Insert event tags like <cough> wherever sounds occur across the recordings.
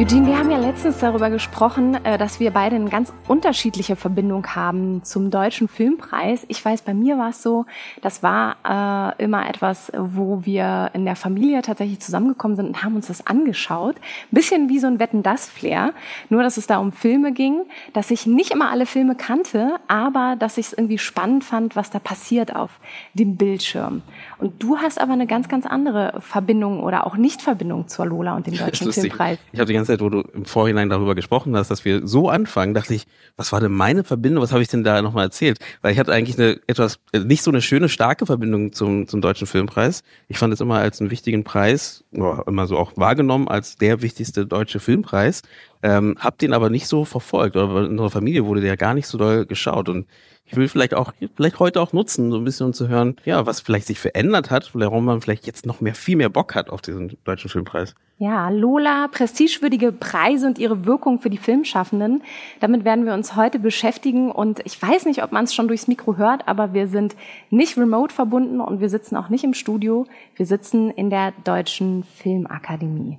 Eugene, wir haben ja letztens darüber gesprochen, äh, dass wir beide eine ganz unterschiedliche Verbindung haben zum Deutschen Filmpreis. Ich weiß, bei mir war es so, das war äh, immer etwas, wo wir in der Familie tatsächlich zusammengekommen sind und haben uns das angeschaut. Ein bisschen wie so ein Wetten-Das-Flair. Nur, dass es da um Filme ging, dass ich nicht immer alle Filme kannte, aber dass ich es irgendwie spannend fand, was da passiert auf dem Bildschirm. Und du hast aber eine ganz, ganz andere Verbindung oder auch Nicht-Verbindung zur Lola und dem <laughs> Deutschen Filmpreis. Ich habe die ganze Zeit, wo du im Vorhinein darüber gesprochen hast, dass wir so anfangen, dachte ich, was war denn meine Verbindung? Was habe ich denn da nochmal erzählt? Weil ich hatte eigentlich eine etwas, äh, nicht so eine schöne, starke Verbindung zum, zum Deutschen Filmpreis. Ich fand es immer als einen wichtigen Preis, immer so auch wahrgenommen als der wichtigste deutsche Filmpreis. Ähm, hab den aber nicht so verfolgt. Oder in unserer Familie wurde der gar nicht so doll geschaut. Und ich will vielleicht auch, vielleicht heute auch nutzen, so ein bisschen um zu hören, ja, was vielleicht sich verändert hat, warum man vielleicht jetzt noch mehr, viel mehr Bock hat auf diesen deutschen Filmpreis. Ja, Lola, prestigewürdige Preise und ihre Wirkung für die Filmschaffenden. Damit werden wir uns heute beschäftigen und ich weiß nicht, ob man es schon durchs Mikro hört, aber wir sind nicht remote verbunden und wir sitzen auch nicht im Studio. Wir sitzen in der Deutschen Filmakademie.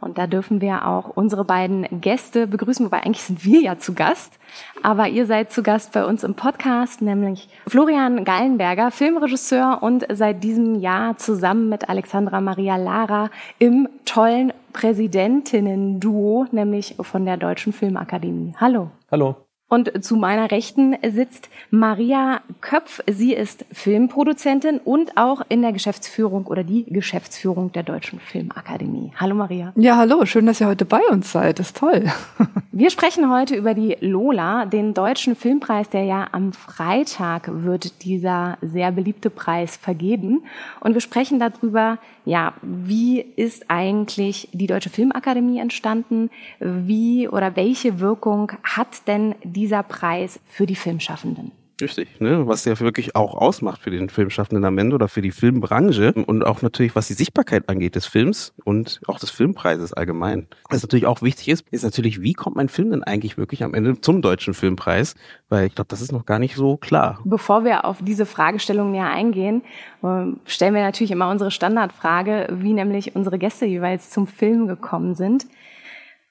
Und da dürfen wir auch unsere beiden Gäste begrüßen, wobei eigentlich sind wir ja zu Gast. Aber ihr seid zu Gast bei uns im Podcast, nämlich Florian Gallenberger, Filmregisseur und seit diesem Jahr zusammen mit Alexandra Maria Lara im tollen Präsidentinnen-Duo, nämlich von der Deutschen Filmakademie. Hallo. Hallo. Und zu meiner Rechten sitzt Maria Köpf. Sie ist Filmproduzentin und auch in der Geschäftsführung oder die Geschäftsführung der Deutschen Filmakademie. Hallo Maria. Ja, hallo. Schön, dass ihr heute bei uns seid. Das ist toll. <laughs> Wir sprechen heute über die Lola, den deutschen Filmpreis, der ja am Freitag wird dieser sehr beliebte Preis vergeben. Und wir sprechen darüber, ja, wie ist eigentlich die Deutsche Filmakademie entstanden? Wie oder welche Wirkung hat denn dieser Preis für die Filmschaffenden? Richtig, ne? was ja wirklich auch ausmacht für den Filmschaffenden am Ende oder für die Filmbranche und auch natürlich, was die Sichtbarkeit angeht des Films und auch des Filmpreises allgemein. Was natürlich auch wichtig ist, ist natürlich, wie kommt mein Film denn eigentlich wirklich am Ende zum deutschen Filmpreis? Weil ich glaube, das ist noch gar nicht so klar. Bevor wir auf diese Fragestellung näher eingehen, ähm, stellen wir natürlich immer unsere Standardfrage, wie nämlich unsere Gäste jeweils zum Film gekommen sind.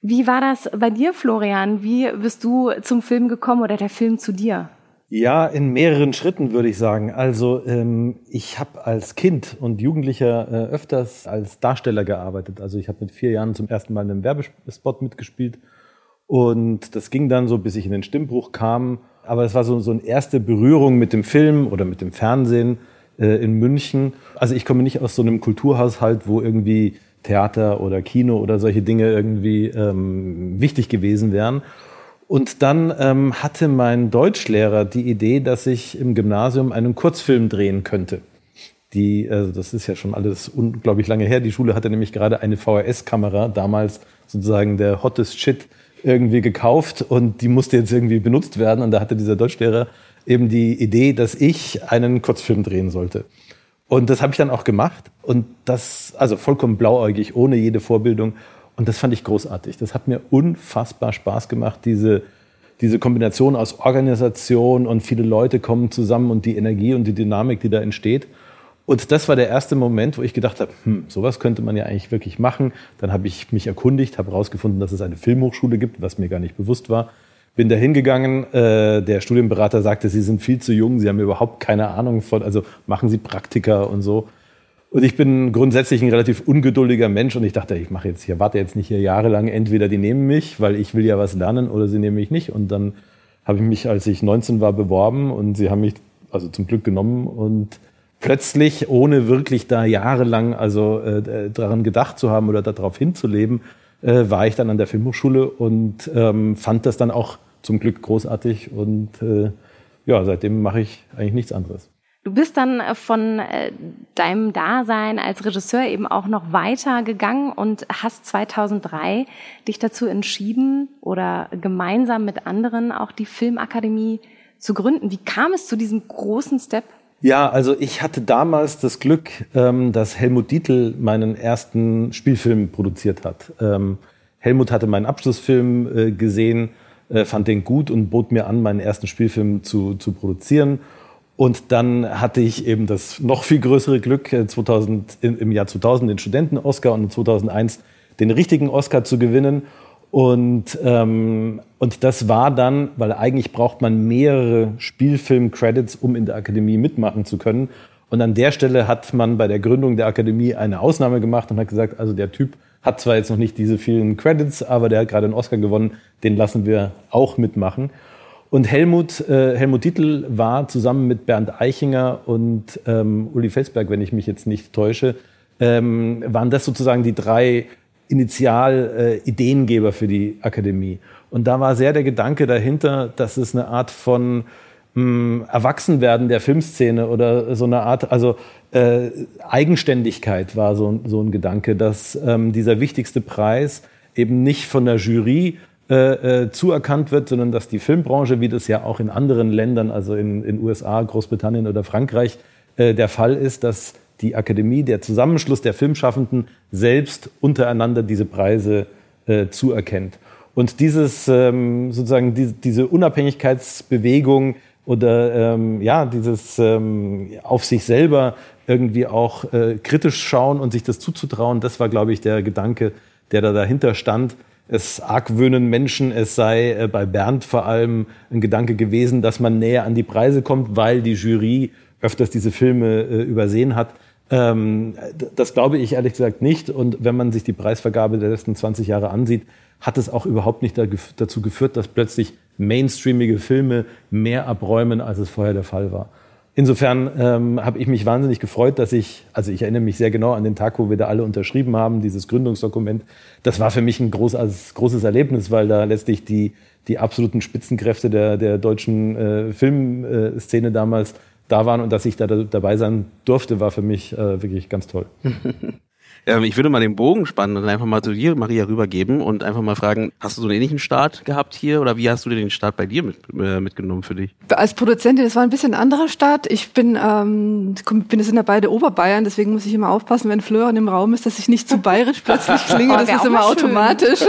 Wie war das bei dir, Florian? Wie bist du zum Film gekommen oder der Film zu dir? Ja, in mehreren Schritten würde ich sagen. Also ähm, ich habe als Kind und Jugendlicher äh, öfters als Darsteller gearbeitet. Also ich habe mit vier Jahren zum ersten Mal in einem Werbespot mitgespielt und das ging dann so, bis ich in den Stimmbruch kam. Aber es war so, so eine erste Berührung mit dem Film oder mit dem Fernsehen äh, in München. Also ich komme nicht aus so einem Kulturhaushalt, wo irgendwie Theater oder Kino oder solche Dinge irgendwie ähm, wichtig gewesen wären. Und dann ähm, hatte mein Deutschlehrer die Idee, dass ich im Gymnasium einen Kurzfilm drehen könnte. Die, also das ist ja schon alles unglaublich lange her. Die Schule hatte nämlich gerade eine VHS-Kamera, damals sozusagen der hottest Shit, irgendwie gekauft und die musste jetzt irgendwie benutzt werden. Und da hatte dieser Deutschlehrer eben die Idee, dass ich einen Kurzfilm drehen sollte. Und das habe ich dann auch gemacht. Und das, also vollkommen blauäugig, ohne jede Vorbildung. Und das fand ich großartig. Das hat mir unfassbar Spaß gemacht, diese, diese Kombination aus Organisation und viele Leute kommen zusammen und die Energie und die Dynamik, die da entsteht. Und das war der erste Moment, wo ich gedacht habe, hm, sowas könnte man ja eigentlich wirklich machen. Dann habe ich mich erkundigt, habe herausgefunden, dass es eine Filmhochschule gibt, was mir gar nicht bewusst war. Bin da hingegangen, äh, der Studienberater sagte, Sie sind viel zu jung, Sie haben überhaupt keine Ahnung von, also machen Sie Praktika und so. Und ich bin grundsätzlich ein relativ ungeduldiger Mensch und ich dachte, ich mache jetzt hier, warte jetzt nicht hier jahrelang, entweder die nehmen mich, weil ich will ja was lernen, oder sie nehmen mich nicht. Und dann habe ich mich, als ich 19 war, beworben und sie haben mich also zum Glück genommen und plötzlich, ohne wirklich da jahrelang also äh, daran gedacht zu haben oder darauf hinzuleben, äh, war ich dann an der Filmhochschule und ähm, fand das dann auch zum Glück großartig und äh, ja, seitdem mache ich eigentlich nichts anderes. Du bist dann äh, von äh, deinem Dasein als Regisseur eben auch noch weiter gegangen und hast 2003 dich dazu entschieden oder gemeinsam mit anderen auch die Filmakademie zu gründen. Wie kam es zu diesem großen Step? Ja, also ich hatte damals das Glück, ähm, dass Helmut Dietl meinen ersten Spielfilm produziert hat. Ähm, Helmut hatte meinen Abschlussfilm äh, gesehen, äh, fand den gut und bot mir an, meinen ersten Spielfilm zu, zu produzieren. Und dann hatte ich eben das noch viel größere Glück, 2000, äh, im Jahr 2000 den Studenten-Oscar und 2001 den richtigen Oscar zu gewinnen. Und, ähm, und das war dann, weil eigentlich braucht man mehrere Spielfilm-Credits, um in der Akademie mitmachen zu können. Und an der Stelle hat man bei der Gründung der Akademie eine Ausnahme gemacht und hat gesagt, also der Typ hat zwar jetzt noch nicht diese vielen Credits, aber der hat gerade einen Oscar gewonnen, den lassen wir auch mitmachen. Und Helmut, äh, Helmut Dietl war zusammen mit Bernd Eichinger und ähm, Uli Felsberg, wenn ich mich jetzt nicht täusche, ähm, waren das sozusagen die drei Initial-Ideengeber äh, für die Akademie. Und da war sehr der Gedanke dahinter, dass es eine Art von mh, hm, Erwachsenwerden der Filmszene oder so eine Art, also äh, Eigenständigkeit war so, so ein Gedanke, dass ähm, dieser wichtigste Preis eben nicht von der Jury äh, äh, zuerkannt wird, sondern dass die Filmbranche, wie das ja auch in anderen Ländern, also in den USA, Großbritannien oder Frankreich äh, der Fall ist, dass die Akademie, der Zusammenschluss der Filmschaffenden selbst untereinander diese Preise äh, zuerkennt. Und dieses ähm, sozusagen die, diese Unabhängigkeitsbewegung oder ähm, ja dieses ähm, auf sich selber irgendwie auch äh, kritisch schauen und sich das zuzutrauen, das war, glaube ich, der Gedanke, der da dahinter stand. Es argwöhnen Menschen, es sei äh, bei Bernd vor allem ein Gedanke gewesen, dass man näher an die Preise kommt, weil die Jury öfters diese Filme äh, übersehen hat. Ähm, das glaube ich ehrlich gesagt nicht. Und wenn man sich die Preisvergabe der letzten 20 Jahre ansieht, hat es auch überhaupt nicht dazu geführt, dass plötzlich mainstreamige Filme mehr abräumen, als es vorher der Fall war. Insofern ähm, habe ich mich wahnsinnig gefreut, dass ich, also ich erinnere mich sehr genau an den Tag, wo wir da alle unterschrieben haben, dieses Gründungsdokument. Das war für mich ein großes, großes Erlebnis, weil da letztlich die, die absoluten Spitzenkräfte der, der deutschen äh, Filmszene damals da waren und dass ich da dabei sein durfte, war für mich äh, wirklich ganz toll. <laughs> Ähm, ich würde mal den Bogen spannen und einfach mal zu dir, Maria, rübergeben und einfach mal fragen, hast du so einen ähnlichen Start gehabt hier oder wie hast du dir den Start bei dir mit, äh, mitgenommen für dich? Als Produzentin, das war ein bisschen ein anderer Start. Ich bin, ähm, bin es in der beide Oberbayern, deswegen muss ich immer aufpassen, wenn Florian im Raum ist, dass ich nicht zu bayerisch <laughs> plötzlich klinge. Das ist immer automatisch. <laughs>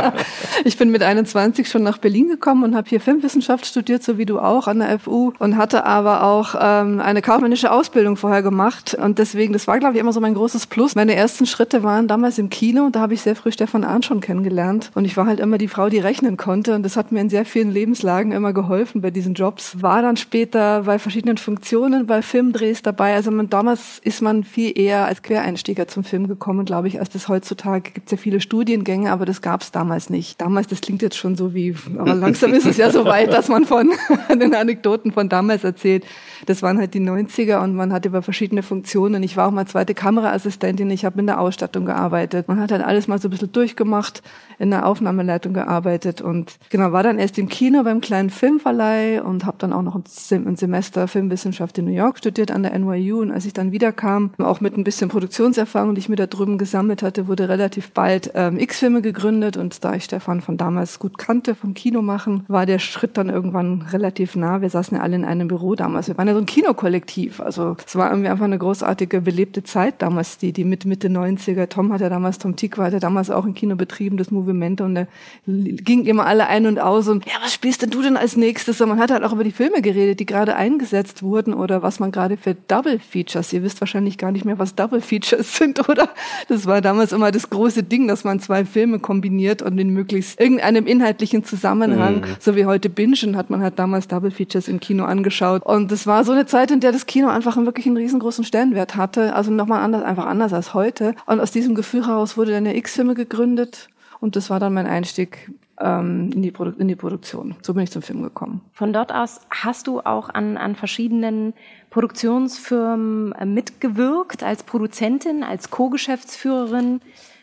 <laughs> ich bin mit 21 schon nach Berlin gekommen und habe hier Filmwissenschaft studiert, so wie du auch an der FU und hatte aber auch ähm, eine kaufmännische Ausbildung vorher gemacht und deswegen, das war glaube ich immer so mein großes Plus. Meine meine ersten Schritte waren damals im Kino. Da habe ich sehr früh Stefan Ahn schon kennengelernt. Und ich war halt immer die Frau, die rechnen konnte. Und das hat mir in sehr vielen Lebenslagen immer geholfen bei diesen Jobs. War dann später bei verschiedenen Funktionen, bei Filmdrehs dabei. Also man, damals ist man viel eher als Quereinsteiger zum Film gekommen, glaube ich, als das heutzutage. Gibt es ja viele Studiengänge, aber das gab es damals nicht. Damals, das klingt jetzt schon so wie, aber langsam ist es ja so weit, dass man von <laughs> den Anekdoten von damals erzählt. Das waren halt die 90er und man hatte über verschiedene Funktionen. Ich war auch mal zweite Kameraassistentin. Ich habe in der Ausstattung gearbeitet. Man hat dann alles mal so ein bisschen durchgemacht, in der Aufnahmeleitung gearbeitet und genau, war dann erst im Kino beim kleinen Filmverleih und habe dann auch noch ein Semester Filmwissenschaft in New York studiert an der NYU und als ich dann wiederkam, auch mit ein bisschen Produktionserfahrung, die ich mir da drüben gesammelt hatte, wurde relativ bald ähm, X-Filme gegründet und da ich Stefan von damals gut kannte vom Kino machen, war der Schritt dann irgendwann relativ nah. Wir saßen ja alle in einem Büro damals. Wir waren ja so ein Kinokollektiv. Also es war irgendwie einfach eine großartige, belebte Zeit damals, die, die mit Mitte 90er. Tom hat ja damals, Tom Tikva hat ja damals auch ein Kino betrieben, das Movimento und da ging immer alle ein und aus und ja, was spielst denn du denn als nächstes? Und man hat halt auch über die Filme geredet, die gerade eingesetzt wurden oder was man gerade für Double Features. Ihr wisst wahrscheinlich gar nicht mehr, was Double Features <laughs> sind, oder? Das war damals immer das große Ding, dass man zwei Filme kombiniert und in möglichst irgendeinem inhaltlichen Zusammenhang, mhm. so wie heute Bingen, hat man halt damals Double Features im Kino angeschaut. Und das war so eine Zeit, in der das Kino einfach wirklich einen riesengroßen Stellenwert hatte. Also nochmal anders, einfach anders als heute. Und aus diesem Gefühl heraus wurde dann der X-Filme gegründet. Und das war dann mein Einstieg ähm, in, die in die Produktion. So bin ich zum Film gekommen. Von dort aus hast du auch an, an verschiedenen Produktionsfirmen äh, mitgewirkt, als Produzentin, als Co-Geschäftsführerin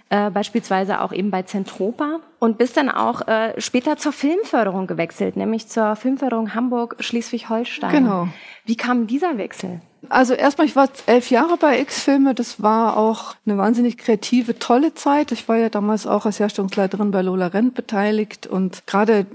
äh, beispielsweise auch eben bei Zentropa und bist dann auch äh, später zur Filmförderung gewechselt, nämlich zur Filmförderung Hamburg-Schleswig-Holstein. Genau. Wie kam dieser Wechsel? Also erstmal, ich war elf Jahre bei X-Filme. Das war auch eine wahnsinnig kreative, tolle Zeit. Ich war ja damals auch als Herstellungsleiterin bei Lola Rent beteiligt und gerade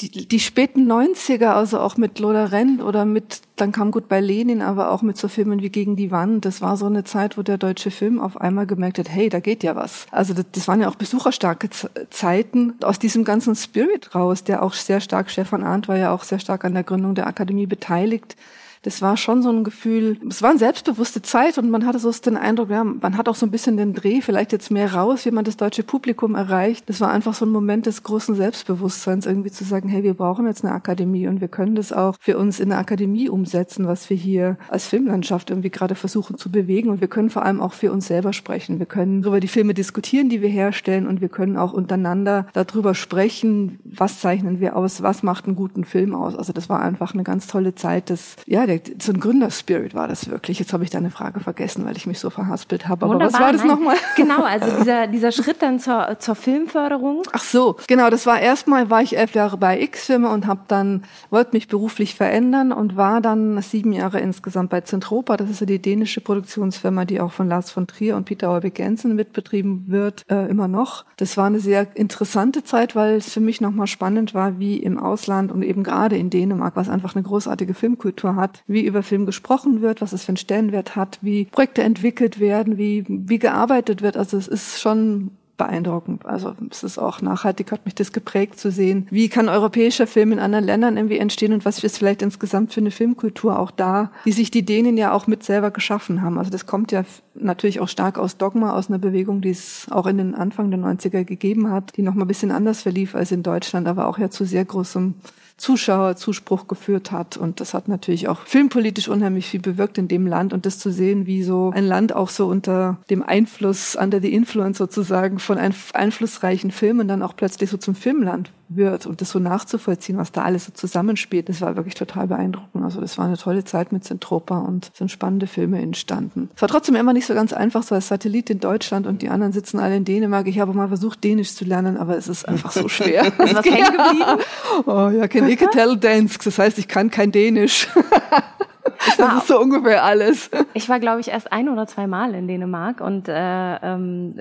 die, die späten 90er, also auch mit Lola Renn oder mit, dann kam gut bei Lenin, aber auch mit so Filmen wie Gegen die Wand. Das war so eine Zeit, wo der deutsche Film auf einmal gemerkt hat, hey, da geht ja was. Also das, das waren ja auch besucherstarke Zeiten aus diesem ganzen Spirit raus, der auch sehr stark, Stefan Arndt war ja auch sehr stark an der Gründung der Akademie beteiligt das war schon so ein Gefühl, es war eine selbstbewusste Zeit und man hatte so den Eindruck, ja, man hat auch so ein bisschen den Dreh, vielleicht jetzt mehr raus, wie man das deutsche Publikum erreicht. Das war einfach so ein Moment des großen Selbstbewusstseins, irgendwie zu sagen, hey, wir brauchen jetzt eine Akademie und wir können das auch für uns in der Akademie umsetzen, was wir hier als Filmlandschaft irgendwie gerade versuchen zu bewegen und wir können vor allem auch für uns selber sprechen. Wir können über die Filme diskutieren, die wir herstellen und wir können auch untereinander darüber sprechen, was zeichnen wir aus, was macht einen guten Film aus. Also das war einfach eine ganz tolle Zeit, das, ja, der, so ein Gründerspirit war das wirklich. Jetzt habe ich deine Frage vergessen, weil ich mich so verhaspelt habe. Aber was war das nochmal? <laughs> Genau, also <laughs> dieser, dieser Schritt dann zur, zur Filmförderung. Ach so, genau, das war erstmal, war ich elf Jahre bei X-Filme und habe dann, wollte mich beruflich verändern und war dann sieben Jahre insgesamt bei Zentropa. Das ist ja die dänische Produktionsfirma, die auch von Lars von Trier und Peter Olbeck Jensen mitbetrieben wird, äh, immer noch. Das war eine sehr interessante Zeit, weil es für mich nochmal spannend war, wie im Ausland und eben gerade in Dänemark, was einfach eine großartige Filmkultur hat, wie über Film gesprochen wird, was es für einen Stellenwert hat, wie Projekte entwickelt werden, wie, wie gearbeitet wird. Also es ist schon beeindruckend. Also es ist auch nachhaltig, hat mich das geprägt zu sehen. Wie kann europäischer Film in anderen Ländern irgendwie entstehen und was ist vielleicht insgesamt für eine Filmkultur auch da, die sich die Dänen ja auch mit selber geschaffen haben. Also das kommt ja natürlich auch stark aus Dogma, aus einer Bewegung, die es auch in den Anfang der 90er gegeben hat, die noch mal ein bisschen anders verlief als in Deutschland, aber auch ja zu sehr großem Zuschauerzuspruch geführt hat. Und das hat natürlich auch filmpolitisch unheimlich viel bewirkt in dem Land. Und das zu sehen, wie so ein Land auch so unter dem Einfluss, under the influence sozusagen von einflussreichen Filmen dann auch plötzlich so zum Filmland wird und das so nachzuvollziehen, was da alles so zusammenspielt, das war wirklich total beeindruckend. Also das war eine tolle Zeit mit Zentropa und sind spannende Filme entstanden. Es war trotzdem immer nicht so ganz einfach, so als Satellit in Deutschland und die anderen sitzen alle in Dänemark. Ich habe mal versucht, Dänisch zu lernen, aber es ist einfach so schwer. <laughs> ist was hängen geblieben? Oh ja, kann ich tell Dansk. Das heißt, ich kann kein Dänisch. <laughs> das ist so ungefähr alles. Ich war, glaube ich, erst ein oder zwei Mal in Dänemark und äh, ähm,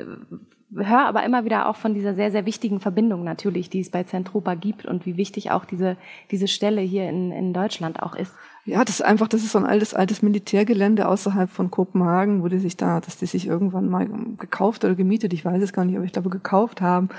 höre aber immer wieder auch von dieser sehr, sehr wichtigen Verbindung natürlich, die es bei Zentropa gibt und wie wichtig auch diese, diese Stelle hier in, in Deutschland auch ist. Ja, das ist einfach, das ist so ein altes, altes Militärgelände außerhalb von Kopenhagen, wo die sich da, dass die sich irgendwann mal gekauft oder gemietet, ich weiß es gar nicht, aber ich glaube gekauft haben.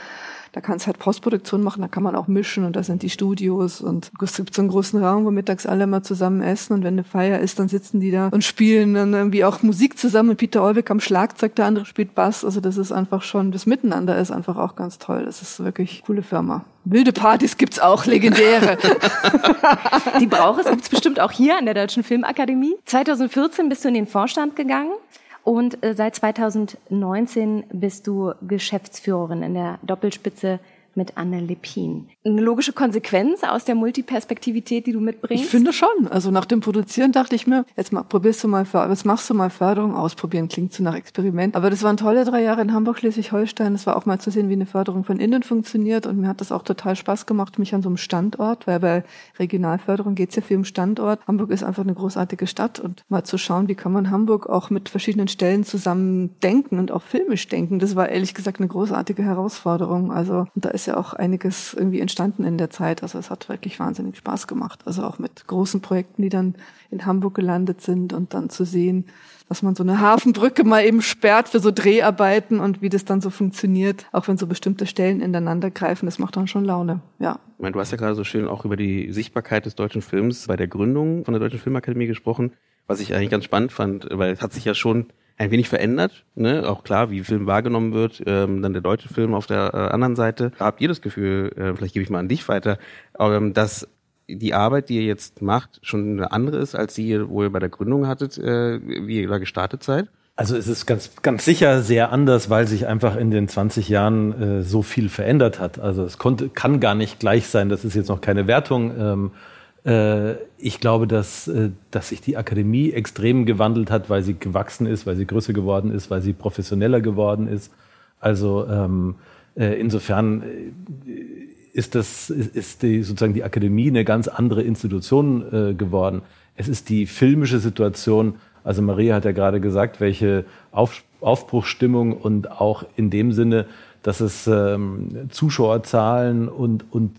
Da kannst halt Postproduktion machen, da kann man auch mischen und da sind die Studios und es gibt so einen großen Raum, wo mittags alle mal zusammen essen und wenn eine Feier ist, dann sitzen die da und spielen dann irgendwie auch Musik zusammen. Peter Olbeck am Schlagzeug, der andere spielt Bass. Also das ist einfach schon, das Miteinander ist einfach auch ganz toll. Das ist wirklich coole Firma. Wilde Partys gibt's auch, legendäre. <laughs> die braucht es, gibt's bestimmt auch hier an der Deutschen Filmakademie. 2014 bist du in den Vorstand gegangen. Und äh, seit 2019 bist du Geschäftsführerin in der Doppelspitze mit Anne Lepin. Eine logische Konsequenz aus der Multiperspektivität, die du mitbringst? Ich finde schon. Also nach dem Produzieren dachte ich mir, jetzt probierst du mal, jetzt machst du mal Förderung ausprobieren, klingt so nach Experiment. Aber das waren tolle drei Jahre in Hamburg, Schleswig-Holstein. Es war auch mal zu sehen, wie eine Förderung von innen funktioniert. Und mir hat das auch total Spaß gemacht, mich an so einem Standort, weil bei Regionalförderung geht's ja viel um Standort. Hamburg ist einfach eine großartige Stadt und mal zu schauen, wie kann man Hamburg auch mit verschiedenen Stellen zusammen denken und auch filmisch denken. Das war ehrlich gesagt eine großartige Herausforderung. Also, da ist ja auch einiges irgendwie entstanden in der Zeit. Also es hat wirklich wahnsinnig Spaß gemacht. Also auch mit großen Projekten, die dann in Hamburg gelandet sind und dann zu sehen, dass man so eine Hafenbrücke mal eben sperrt für so Dreharbeiten und wie das dann so funktioniert, auch wenn so bestimmte Stellen ineinander greifen, das macht dann schon Laune, ja. Ich meine, du hast ja gerade so schön auch über die Sichtbarkeit des deutschen Films bei der Gründung von der Deutschen Filmakademie gesprochen, was ich eigentlich ganz spannend fand, weil es hat sich ja schon ein wenig verändert. Ne? Auch klar, wie Film wahrgenommen wird. Ähm, dann der deutsche Film auf der äh, anderen Seite. Habt ihr das Gefühl, äh, vielleicht gebe ich mal an dich weiter, ähm, dass die Arbeit, die ihr jetzt macht, schon eine andere ist, als die ihr wohl bei der Gründung hattet, äh, wie ihr da gestartet seid? Also es ist ganz, ganz sicher sehr anders, weil sich einfach in den 20 Jahren äh, so viel verändert hat. Also es konnte, kann gar nicht gleich sein. Das ist jetzt noch keine Wertung. Ähm, äh, ich glaube, dass, äh, dass sich die Akademie extrem gewandelt hat, weil sie gewachsen ist, weil sie größer geworden ist, weil sie professioneller geworden ist. Also ähm, äh, insofern ist das ist die, sozusagen die Akademie eine ganz andere Institution äh, geworden. Es ist die filmische Situation. Also Maria hat ja gerade gesagt, welche Auf, Aufbruchsstimmung und auch in dem Sinne, dass es ähm, Zuschauerzahlen und und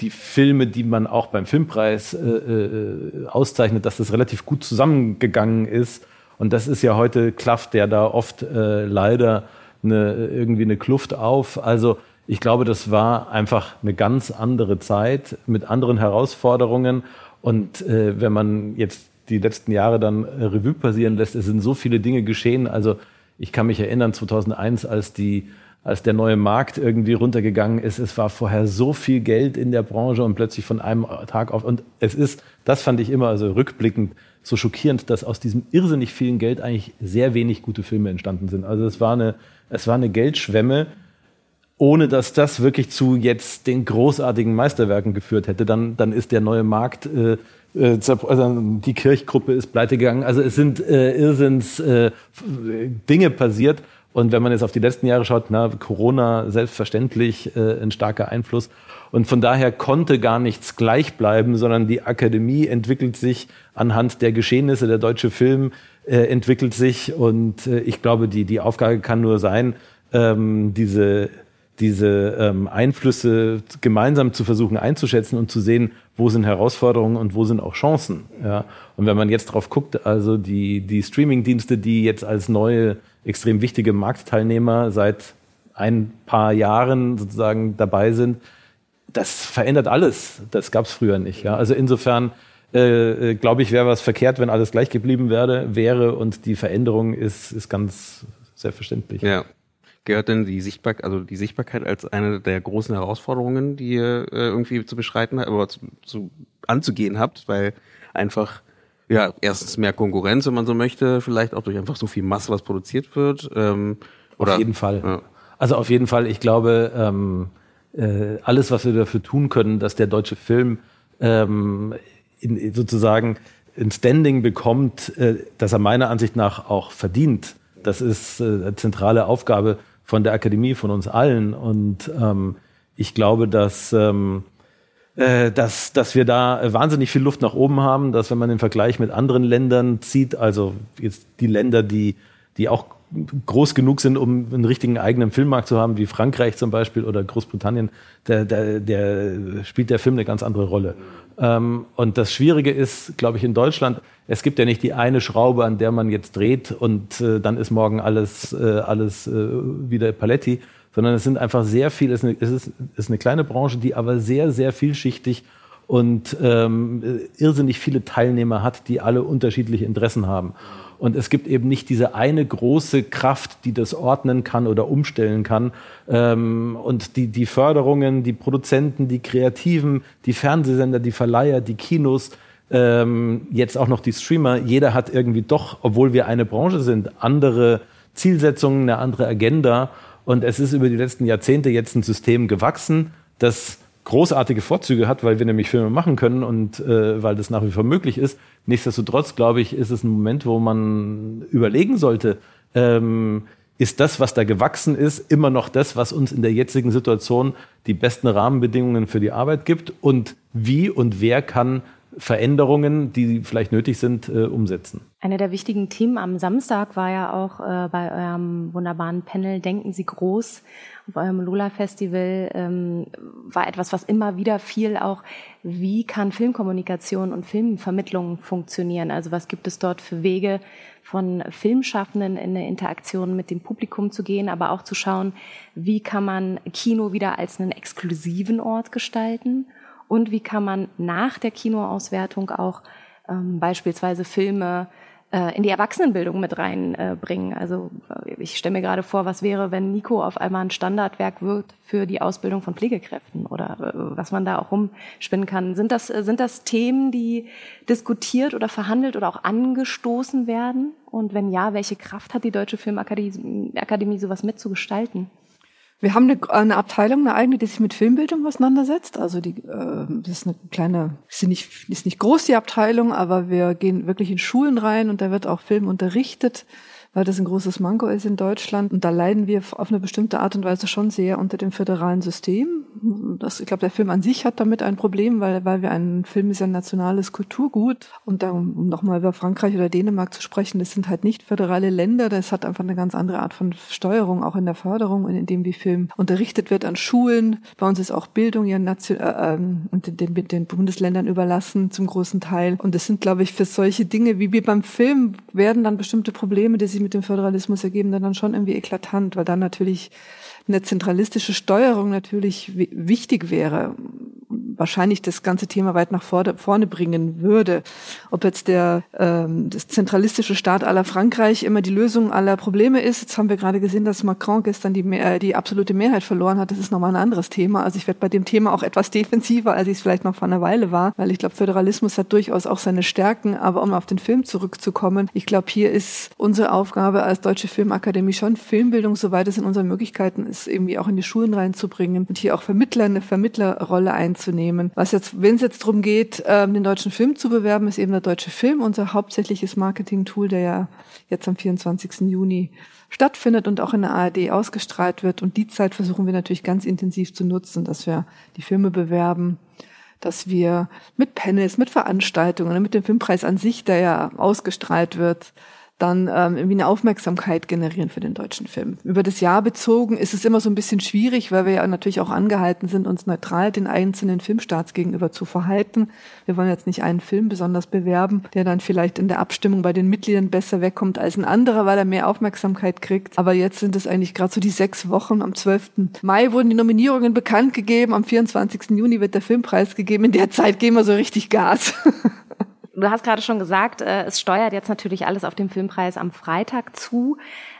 die Filme, die man auch beim Filmpreis äh, äh, auszeichnet, dass das relativ gut zusammengegangen ist. Und das ist ja heute klafft der da oft äh, leider eine, irgendwie eine Kluft auf. Also ich glaube, das war einfach eine ganz andere Zeit mit anderen Herausforderungen. Und äh, wenn man jetzt die letzten Jahre dann äh, Revue passieren lässt, es sind so viele Dinge geschehen. Also ich kann mich erinnern, 2001, als die als der neue Markt irgendwie runtergegangen ist. Es war vorher so viel Geld in der Branche und plötzlich von einem Tag auf. Und es ist, das fand ich immer also rückblickend so schockierend, dass aus diesem irrsinnig vielen Geld eigentlich sehr wenig gute Filme entstanden sind. Also es war eine, es war eine Geldschwemme, ohne dass das wirklich zu jetzt den großartigen Meisterwerken geführt hätte. Dann, dann ist der neue Markt äh, äh also die Kirchgruppe ist pleite gegangen. Also es sind äh, Irrsinns äh, Dinge passiert. Und wenn man jetzt auf die letzten Jahre schaut, na, Corona selbstverständlich äh, ein starker Einfluss. Und von daher konnte gar nichts gleich bleiben, sondern die Akademie entwickelt sich anhand der Geschehnisse. Der deutsche Film äh, entwickelt sich. Und äh, ich glaube, die, die Aufgabe kann nur sein, ähm, diese, diese ähm, Einflüsse gemeinsam zu versuchen einzuschätzen und zu sehen, wo sind Herausforderungen und wo sind auch Chancen. Ja? Und wenn man jetzt drauf guckt, also die, die Streaming-Dienste, die jetzt als neue extrem wichtige Marktteilnehmer seit ein paar Jahren sozusagen dabei sind, das verändert alles. Das gab es früher nicht. Ja? Also insofern äh, äh, glaube ich, wäre was verkehrt, wenn alles gleich geblieben wäre, wäre und die Veränderung ist, ist ganz selbstverständlich. Ja. Gehört denn die Sichtbarkeit, also die Sichtbarkeit als eine der großen Herausforderungen, die ihr äh, irgendwie zu beschreiten habt, aber zu, zu anzugehen habt, weil einfach ja, erstens mehr Konkurrenz, wenn man so möchte, vielleicht auch durch einfach so viel Masse, was produziert wird. Ähm, oder, auf jeden Fall. Ja. Also auf jeden Fall, ich glaube, ähm, äh, alles, was wir dafür tun können, dass der deutsche Film ähm, in, sozusagen ein Standing bekommt, äh, das er meiner Ansicht nach auch verdient. Das ist äh, eine zentrale Aufgabe von der Akademie, von uns allen. Und ähm, ich glaube, dass ähm, äh, dass, dass wir da wahnsinnig viel Luft nach oben haben, dass wenn man den Vergleich mit anderen Ländern zieht, also jetzt die Länder, die, die auch groß genug sind, um einen richtigen eigenen Filmmarkt zu haben, wie Frankreich zum Beispiel oder Großbritannien, der, der, der spielt der Film eine ganz andere Rolle. Ähm, und das Schwierige ist, glaube ich, in Deutschland, es gibt ja nicht die eine Schraube, an der man jetzt dreht und äh, dann ist morgen alles, äh, alles äh, wieder Paletti, sondern es sind einfach sehr viel, es ist, eine, es ist eine kleine Branche, die aber sehr, sehr vielschichtig und ähm, irrsinnig viele Teilnehmer hat, die alle unterschiedliche Interessen haben. Und es gibt eben nicht diese eine große Kraft, die das ordnen kann oder umstellen kann. Ähm, und die, die Förderungen, die Produzenten, die Kreativen, die Fernsehsender, die Verleiher, die Kinos, ähm, jetzt auch noch die Streamer, jeder hat irgendwie doch, obwohl wir eine Branche sind, andere Zielsetzungen, eine andere Agenda. Und es ist über die letzten Jahrzehnte jetzt ein System gewachsen, das großartige Vorzüge hat, weil wir nämlich Filme machen können und äh, weil das nach wie vor möglich ist. Nichtsdestotrotz, glaube ich, ist es ein Moment, wo man überlegen sollte, ähm, ist das, was da gewachsen ist, immer noch das, was uns in der jetzigen Situation die besten Rahmenbedingungen für die Arbeit gibt? Und wie und wer kann Veränderungen, die vielleicht nötig sind, äh, umsetzen. Eine der wichtigen Themen am Samstag war ja auch äh, bei eurem wunderbaren Panel Denken Sie groß auf eurem Lola-Festival, ähm, war etwas, was immer wieder fiel, auch wie kann Filmkommunikation und Filmvermittlung funktionieren? Also was gibt es dort für Wege von Filmschaffenden in eine Interaktion mit dem Publikum zu gehen, aber auch zu schauen, wie kann man Kino wieder als einen exklusiven Ort gestalten? Und wie kann man nach der Kinoauswertung auch ähm, beispielsweise Filme äh, in die Erwachsenenbildung mit reinbringen. Äh, also ich stelle mir gerade vor, was wäre, wenn Nico auf einmal ein Standardwerk wird für die Ausbildung von Pflegekräften oder äh, was man da auch rumspinnen kann. Sind das, sind das Themen, die diskutiert oder verhandelt oder auch angestoßen werden? Und wenn ja, welche Kraft hat die Deutsche Filmakademie, Akademie, sowas mitzugestalten? Wir haben eine, eine, Abteilung, eine eigene, die sich mit Filmbildung auseinandersetzt. Also die, äh, das ist eine kleine, ist nicht, ist nicht groß die Abteilung, aber wir gehen wirklich in Schulen rein und da wird auch Film unterrichtet. Weil das ein großes Manko ist in Deutschland. Und da leiden wir auf eine bestimmte Art und Weise schon sehr unter dem föderalen System. Das, ich glaube, der Film an sich hat damit ein Problem, weil, weil wir ein Film ist ein nationales Kulturgut. Und da, um nochmal über Frankreich oder Dänemark zu sprechen, das sind halt nicht föderale Länder. Das hat einfach eine ganz andere Art von Steuerung, auch in der Förderung, in dem wie Film unterrichtet wird an Schulen. Bei uns ist auch Bildung ja nation, äh, ähm, und den, den Bundesländern überlassen zum großen Teil. Und das sind, glaube ich, für solche Dinge wie wir beim Film werden dann bestimmte Probleme, die sich mit dem Föderalismus ergeben, dann schon irgendwie eklatant, weil dann natürlich eine zentralistische Steuerung natürlich wichtig wäre wahrscheinlich das ganze Thema weit nach vorne bringen würde. Ob jetzt der ähm, das zentralistische Staat aller Frankreich immer die Lösung aller Probleme ist. Jetzt haben wir gerade gesehen, dass Macron gestern die, äh, die absolute Mehrheit verloren hat. Das ist nochmal ein anderes Thema. Also ich werde bei dem Thema auch etwas defensiver, als ich es vielleicht noch vor einer Weile war, weil ich glaube, Föderalismus hat durchaus auch seine Stärken. Aber um auf den Film zurückzukommen, ich glaube, hier ist unsere Aufgabe als Deutsche Filmakademie schon Filmbildung, soweit es in unseren Möglichkeiten ist, irgendwie auch in die Schulen reinzubringen und hier auch Vermittler eine Vermittlerrolle einzunehmen. Was jetzt, wenn es jetzt darum geht, ähm, den deutschen Film zu bewerben, ist eben der deutsche Film unser hauptsächliches Marketing-Tool, der ja jetzt am 24. Juni stattfindet und auch in der ARD ausgestrahlt wird. Und die Zeit versuchen wir natürlich ganz intensiv zu nutzen, dass wir die Filme bewerben, dass wir mit Panels, mit Veranstaltungen, mit dem Filmpreis an sich, der ja ausgestrahlt wird, dann ähm, irgendwie eine Aufmerksamkeit generieren für den deutschen Film. Über das Jahr bezogen ist es immer so ein bisschen schwierig, weil wir ja natürlich auch angehalten sind, uns neutral den einzelnen Filmstarts gegenüber zu verhalten. Wir wollen jetzt nicht einen Film besonders bewerben, der dann vielleicht in der Abstimmung bei den Mitgliedern besser wegkommt als ein anderer, weil er mehr Aufmerksamkeit kriegt. Aber jetzt sind es eigentlich gerade so die sechs Wochen. Am 12. Mai wurden die Nominierungen bekannt gegeben. Am 24. Juni wird der Filmpreis gegeben. In der Zeit geben wir so richtig Gas. <laughs> Du hast gerade schon gesagt, äh, es steuert jetzt natürlich alles auf den Filmpreis am Freitag zu.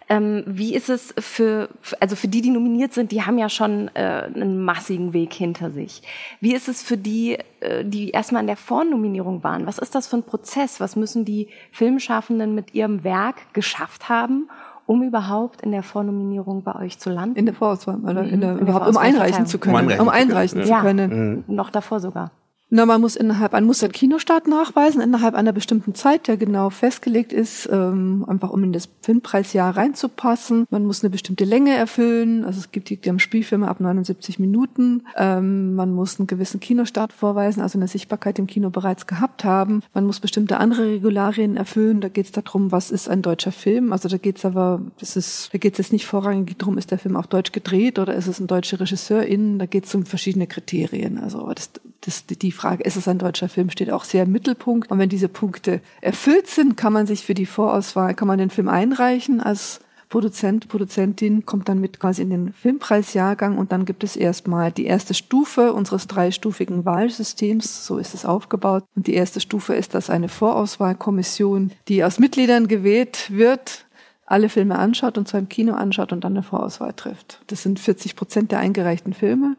Ähm, wie ist es für, also für die, die nominiert sind, die haben ja schon äh, einen massigen Weg hinter sich. Wie ist es für die, äh, die erstmal in der Vornominierung waren? Was ist das für ein Prozess? Was müssen die Filmschaffenden mit ihrem Werk geschafft haben, um überhaupt in der Vornominierung bei euch zu landen? In der Vorauswahl, oder in der, in überhaupt um einreichen zu können. Um einreichen, um einreichen zu können. Ja, mhm. noch davor sogar. Na, man muss innerhalb, man muss einen Kinostart nachweisen, innerhalb einer bestimmten Zeit, der genau festgelegt ist, ähm, einfach um in das Filmpreisjahr reinzupassen. Man muss eine bestimmte Länge erfüllen, also es gibt die, die haben Spielfilme ab 79 Minuten. Ähm, man muss einen gewissen Kinostart vorweisen, also eine Sichtbarkeit im Kino bereits gehabt haben. Man muss bestimmte andere Regularien erfüllen. Da geht es darum, was ist ein deutscher Film. Also da geht es aber, das ist, da geht es jetzt nicht vorrangig darum, ist der Film auch deutsch gedreht oder ist es ein deutscher Regisseurin. Da geht es um verschiedene Kriterien. Also das, das, die Frage, ist es ein deutscher Film, steht auch sehr im Mittelpunkt. Und wenn diese Punkte erfüllt sind, kann man sich für die Vorauswahl, kann man den Film einreichen als Produzent, Produzentin, kommt dann mit quasi in den Filmpreisjahrgang und dann gibt es erstmal die erste Stufe unseres dreistufigen Wahlsystems, so ist es aufgebaut. Und die erste Stufe ist, dass eine Vorauswahlkommission, die aus Mitgliedern gewählt wird, alle Filme anschaut und zwar im Kino anschaut und dann eine Vorauswahl trifft. Das sind 40 Prozent der eingereichten Filme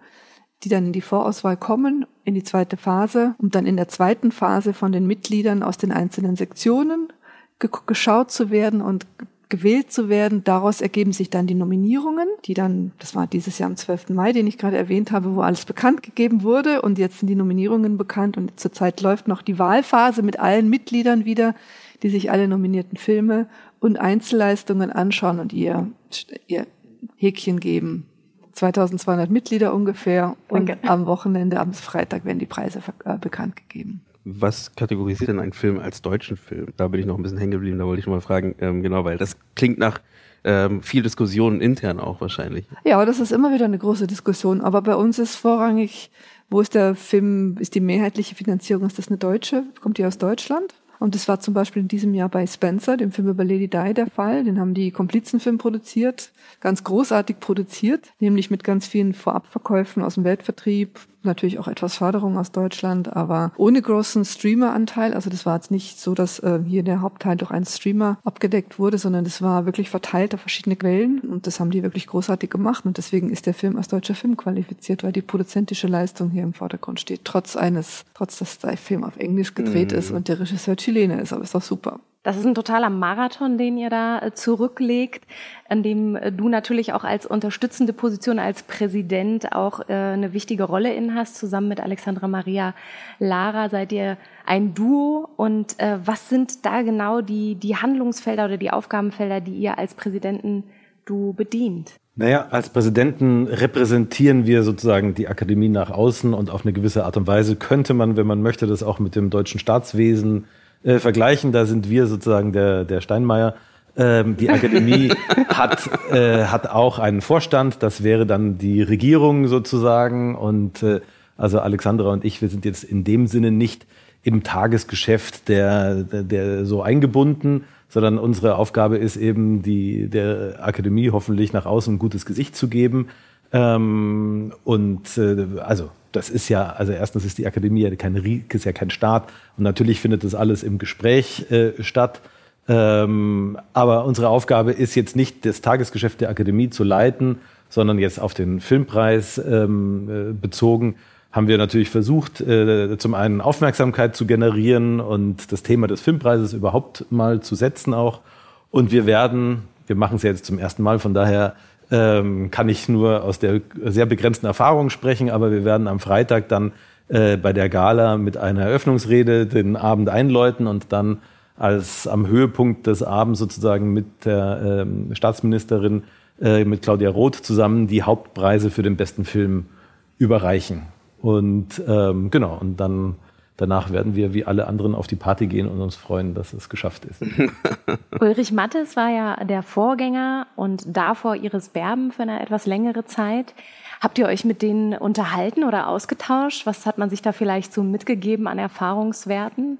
die dann in die Vorauswahl kommen, in die zweite Phase und dann in der zweiten Phase von den Mitgliedern aus den einzelnen Sektionen geschaut zu werden und gewählt zu werden. Daraus ergeben sich dann die Nominierungen, die dann, das war dieses Jahr am 12. Mai, den ich gerade erwähnt habe, wo alles bekannt gegeben wurde und jetzt sind die Nominierungen bekannt und zurzeit läuft noch die Wahlphase mit allen Mitgliedern wieder, die sich alle nominierten Filme und Einzelleistungen anschauen und ihr, ihr Häkchen geben. 2200 Mitglieder ungefähr und Danke. am Wochenende, am Freitag werden die Preise äh, bekannt gegeben. Was kategorisiert denn ein Film als deutschen Film? Da bin ich noch ein bisschen hängen geblieben, da wollte ich mal fragen, ähm, genau, weil das klingt nach ähm, viel Diskussion intern auch wahrscheinlich. Ja, das ist immer wieder eine große Diskussion, aber bei uns ist vorrangig, wo ist der Film, ist die mehrheitliche Finanzierung, ist das eine deutsche, kommt die aus Deutschland? Und das war zum Beispiel in diesem Jahr bei Spencer, dem Film über Lady Di, der Fall. Den haben die Komplizenfilm produziert, ganz großartig produziert, nämlich mit ganz vielen Vorabverkäufen aus dem Weltvertrieb, natürlich auch etwas Förderung aus Deutschland, aber ohne großen Streamer-Anteil. Also das war jetzt nicht so, dass äh, hier der Hauptteil durch einen Streamer abgedeckt wurde, sondern das war wirklich verteilt auf verschiedene Quellen und das haben die wirklich großartig gemacht und deswegen ist der Film als deutscher Film qualifiziert, weil die produzentische Leistung hier im Vordergrund steht, trotz eines, trotz dass der Film auf Englisch gedreht mhm. ist und der Regisseur Chilene ist, aber ist doch super. Das ist ein totaler Marathon, den ihr da äh, zurücklegt, an dem äh, du natürlich auch als unterstützende Position als Präsident auch äh, eine wichtige Rolle in hast. Zusammen mit Alexandra Maria Lara seid ihr ein Duo. Und was sind da genau die, die Handlungsfelder oder die Aufgabenfelder, die ihr als Präsidenten du bedient? Naja, als Präsidenten repräsentieren wir sozusagen die Akademie nach außen und auf eine gewisse Art und Weise könnte man, wenn man möchte, das auch mit dem deutschen Staatswesen äh, vergleichen. Da sind wir sozusagen der, der Steinmeier. Ähm, die Akademie <laughs> hat, äh, hat auch einen Vorstand, das wäre dann die Regierung sozusagen. Und äh, also Alexandra und ich, wir sind jetzt in dem Sinne nicht im Tagesgeschäft der, der, der so eingebunden, sondern unsere Aufgabe ist eben, die, der Akademie hoffentlich nach außen ein gutes Gesicht zu geben. Ähm, und äh, also das ist ja, also erstens ist die Akademie ja kein, ist ja kein Staat und natürlich findet das alles im Gespräch äh, statt. Ähm, aber unsere Aufgabe ist jetzt nicht, das Tagesgeschäft der Akademie zu leiten, sondern jetzt auf den Filmpreis ähm, äh, bezogen, haben wir natürlich versucht, äh, zum einen Aufmerksamkeit zu generieren und das Thema des Filmpreises überhaupt mal zu setzen auch. Und wir werden, wir machen es ja jetzt zum ersten Mal, von daher ähm, kann ich nur aus der sehr begrenzten Erfahrung sprechen, aber wir werden am Freitag dann äh, bei der Gala mit einer Eröffnungsrede den Abend einläuten und dann als am Höhepunkt des Abends sozusagen mit der ähm, Staatsministerin, äh, mit Claudia Roth zusammen die Hauptpreise für den besten Film überreichen. Und ähm, genau, und dann danach werden wir wie alle anderen auf die Party gehen und uns freuen, dass es geschafft ist. <laughs> Ulrich Mattes war ja der Vorgänger und davor Iris Berben für eine etwas längere Zeit. Habt ihr euch mit denen unterhalten oder ausgetauscht? Was hat man sich da vielleicht so mitgegeben an Erfahrungswerten?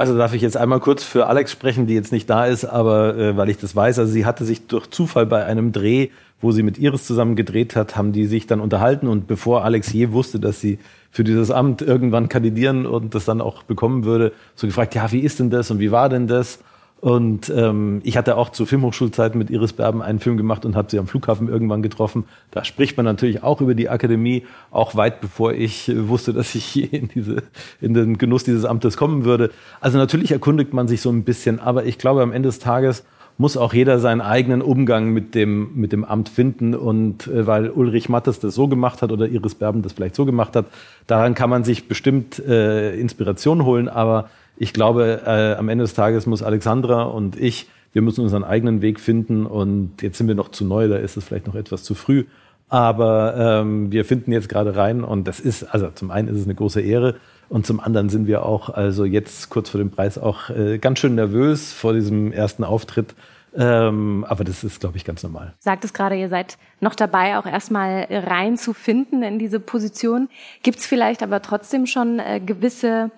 Also darf ich jetzt einmal kurz für Alex sprechen, die jetzt nicht da ist, aber äh, weil ich das weiß, also sie hatte sich durch Zufall bei einem Dreh, wo sie mit Iris zusammen gedreht hat, haben die sich dann unterhalten und bevor Alex je wusste, dass sie für dieses Amt irgendwann kandidieren und das dann auch bekommen würde, so gefragt, ja, wie ist denn das und wie war denn das? Und ähm, ich hatte auch zu Filmhochschulzeiten mit Iris Berben einen Film gemacht und habe sie am Flughafen irgendwann getroffen. Da spricht man natürlich auch über die Akademie, auch weit bevor ich äh, wusste, dass ich hier in, diese, in den Genuss dieses Amtes kommen würde. Also natürlich erkundigt man sich so ein bisschen, aber ich glaube, am Ende des Tages muss auch jeder seinen eigenen Umgang mit dem, mit dem Amt finden. Und äh, weil Ulrich Mattes das so gemacht hat oder Iris Berben das vielleicht so gemacht hat, daran kann man sich bestimmt äh, Inspiration holen. Aber ich glaube, äh, am Ende des Tages muss Alexandra und ich, wir müssen unseren eigenen Weg finden. Und jetzt sind wir noch zu neu, da ist es vielleicht noch etwas zu früh. Aber ähm, wir finden jetzt gerade rein und das ist, also zum einen ist es eine große Ehre und zum anderen sind wir auch, also jetzt kurz vor dem Preis auch äh, ganz schön nervös vor diesem ersten Auftritt. Ähm, aber das ist, glaube ich, ganz normal. Sagt es gerade, ihr seid noch dabei, auch erstmal reinzufinden in diese Position. Gibt es vielleicht aber trotzdem schon äh, gewisse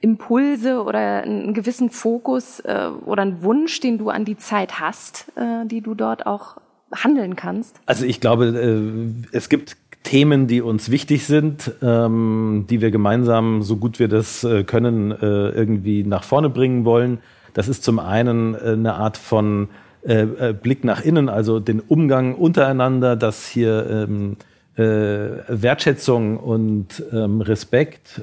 Impulse oder einen gewissen Fokus äh, oder einen Wunsch, den du an die Zeit hast, äh, die du dort auch handeln kannst? Also ich glaube, äh, es gibt Themen, die uns wichtig sind, ähm, die wir gemeinsam, so gut wir das äh, können, äh, irgendwie nach vorne bringen wollen. Das ist zum einen äh, eine Art von äh, äh, Blick nach innen, also den Umgang untereinander, dass hier ähm, äh, Wertschätzung und ähm, Respekt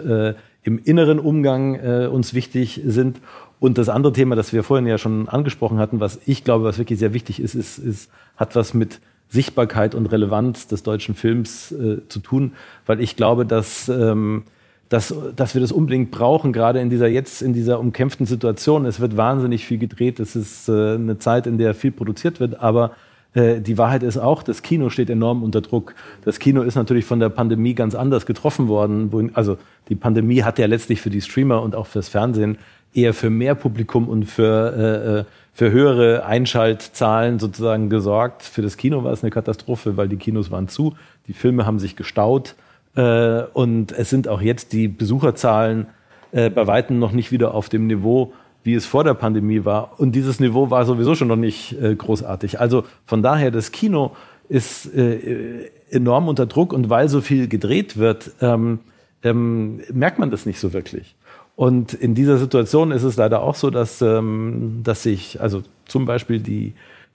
im inneren Umgang uns wichtig sind. Und das andere Thema, das wir vorhin ja schon angesprochen hatten, was ich glaube, was wirklich sehr wichtig ist, ist, ist hat was mit Sichtbarkeit und Relevanz des deutschen Films äh, zu tun, weil ich glaube, dass, ähm, dass, dass wir das unbedingt brauchen, gerade in dieser jetzt in dieser umkämpften Situation. Es wird wahnsinnig viel gedreht, es ist äh, eine Zeit, in der viel produziert wird, aber äh, die Wahrheit ist auch, das Kino steht enorm unter Druck. Das Kino ist natürlich von der Pandemie ganz anders getroffen worden. Wo, also die Pandemie hat ja letztlich für die Streamer und auch fürs Fernsehen eher für mehr Publikum und für, äh, äh, für höhere Einschaltzahlen sozusagen gesorgt. Für das Kino war es eine Katastrophe, weil die Kinos waren zu, die Filme haben sich gestaut äh, und es sind auch jetzt die Besucherzahlen äh, bei weitem noch nicht wieder auf dem Niveau, wie es vor der Pandemie war. Und dieses Niveau war sowieso schon noch nicht äh, großartig. Also von daher, das Kino ist äh, enorm unter Druck und weil so viel gedreht wird, ähm, ähm, merkt man das nicht so wirklich. Und in dieser Situation ist es leider auch so, dass, ähm, dass sich also zum Beispiel die,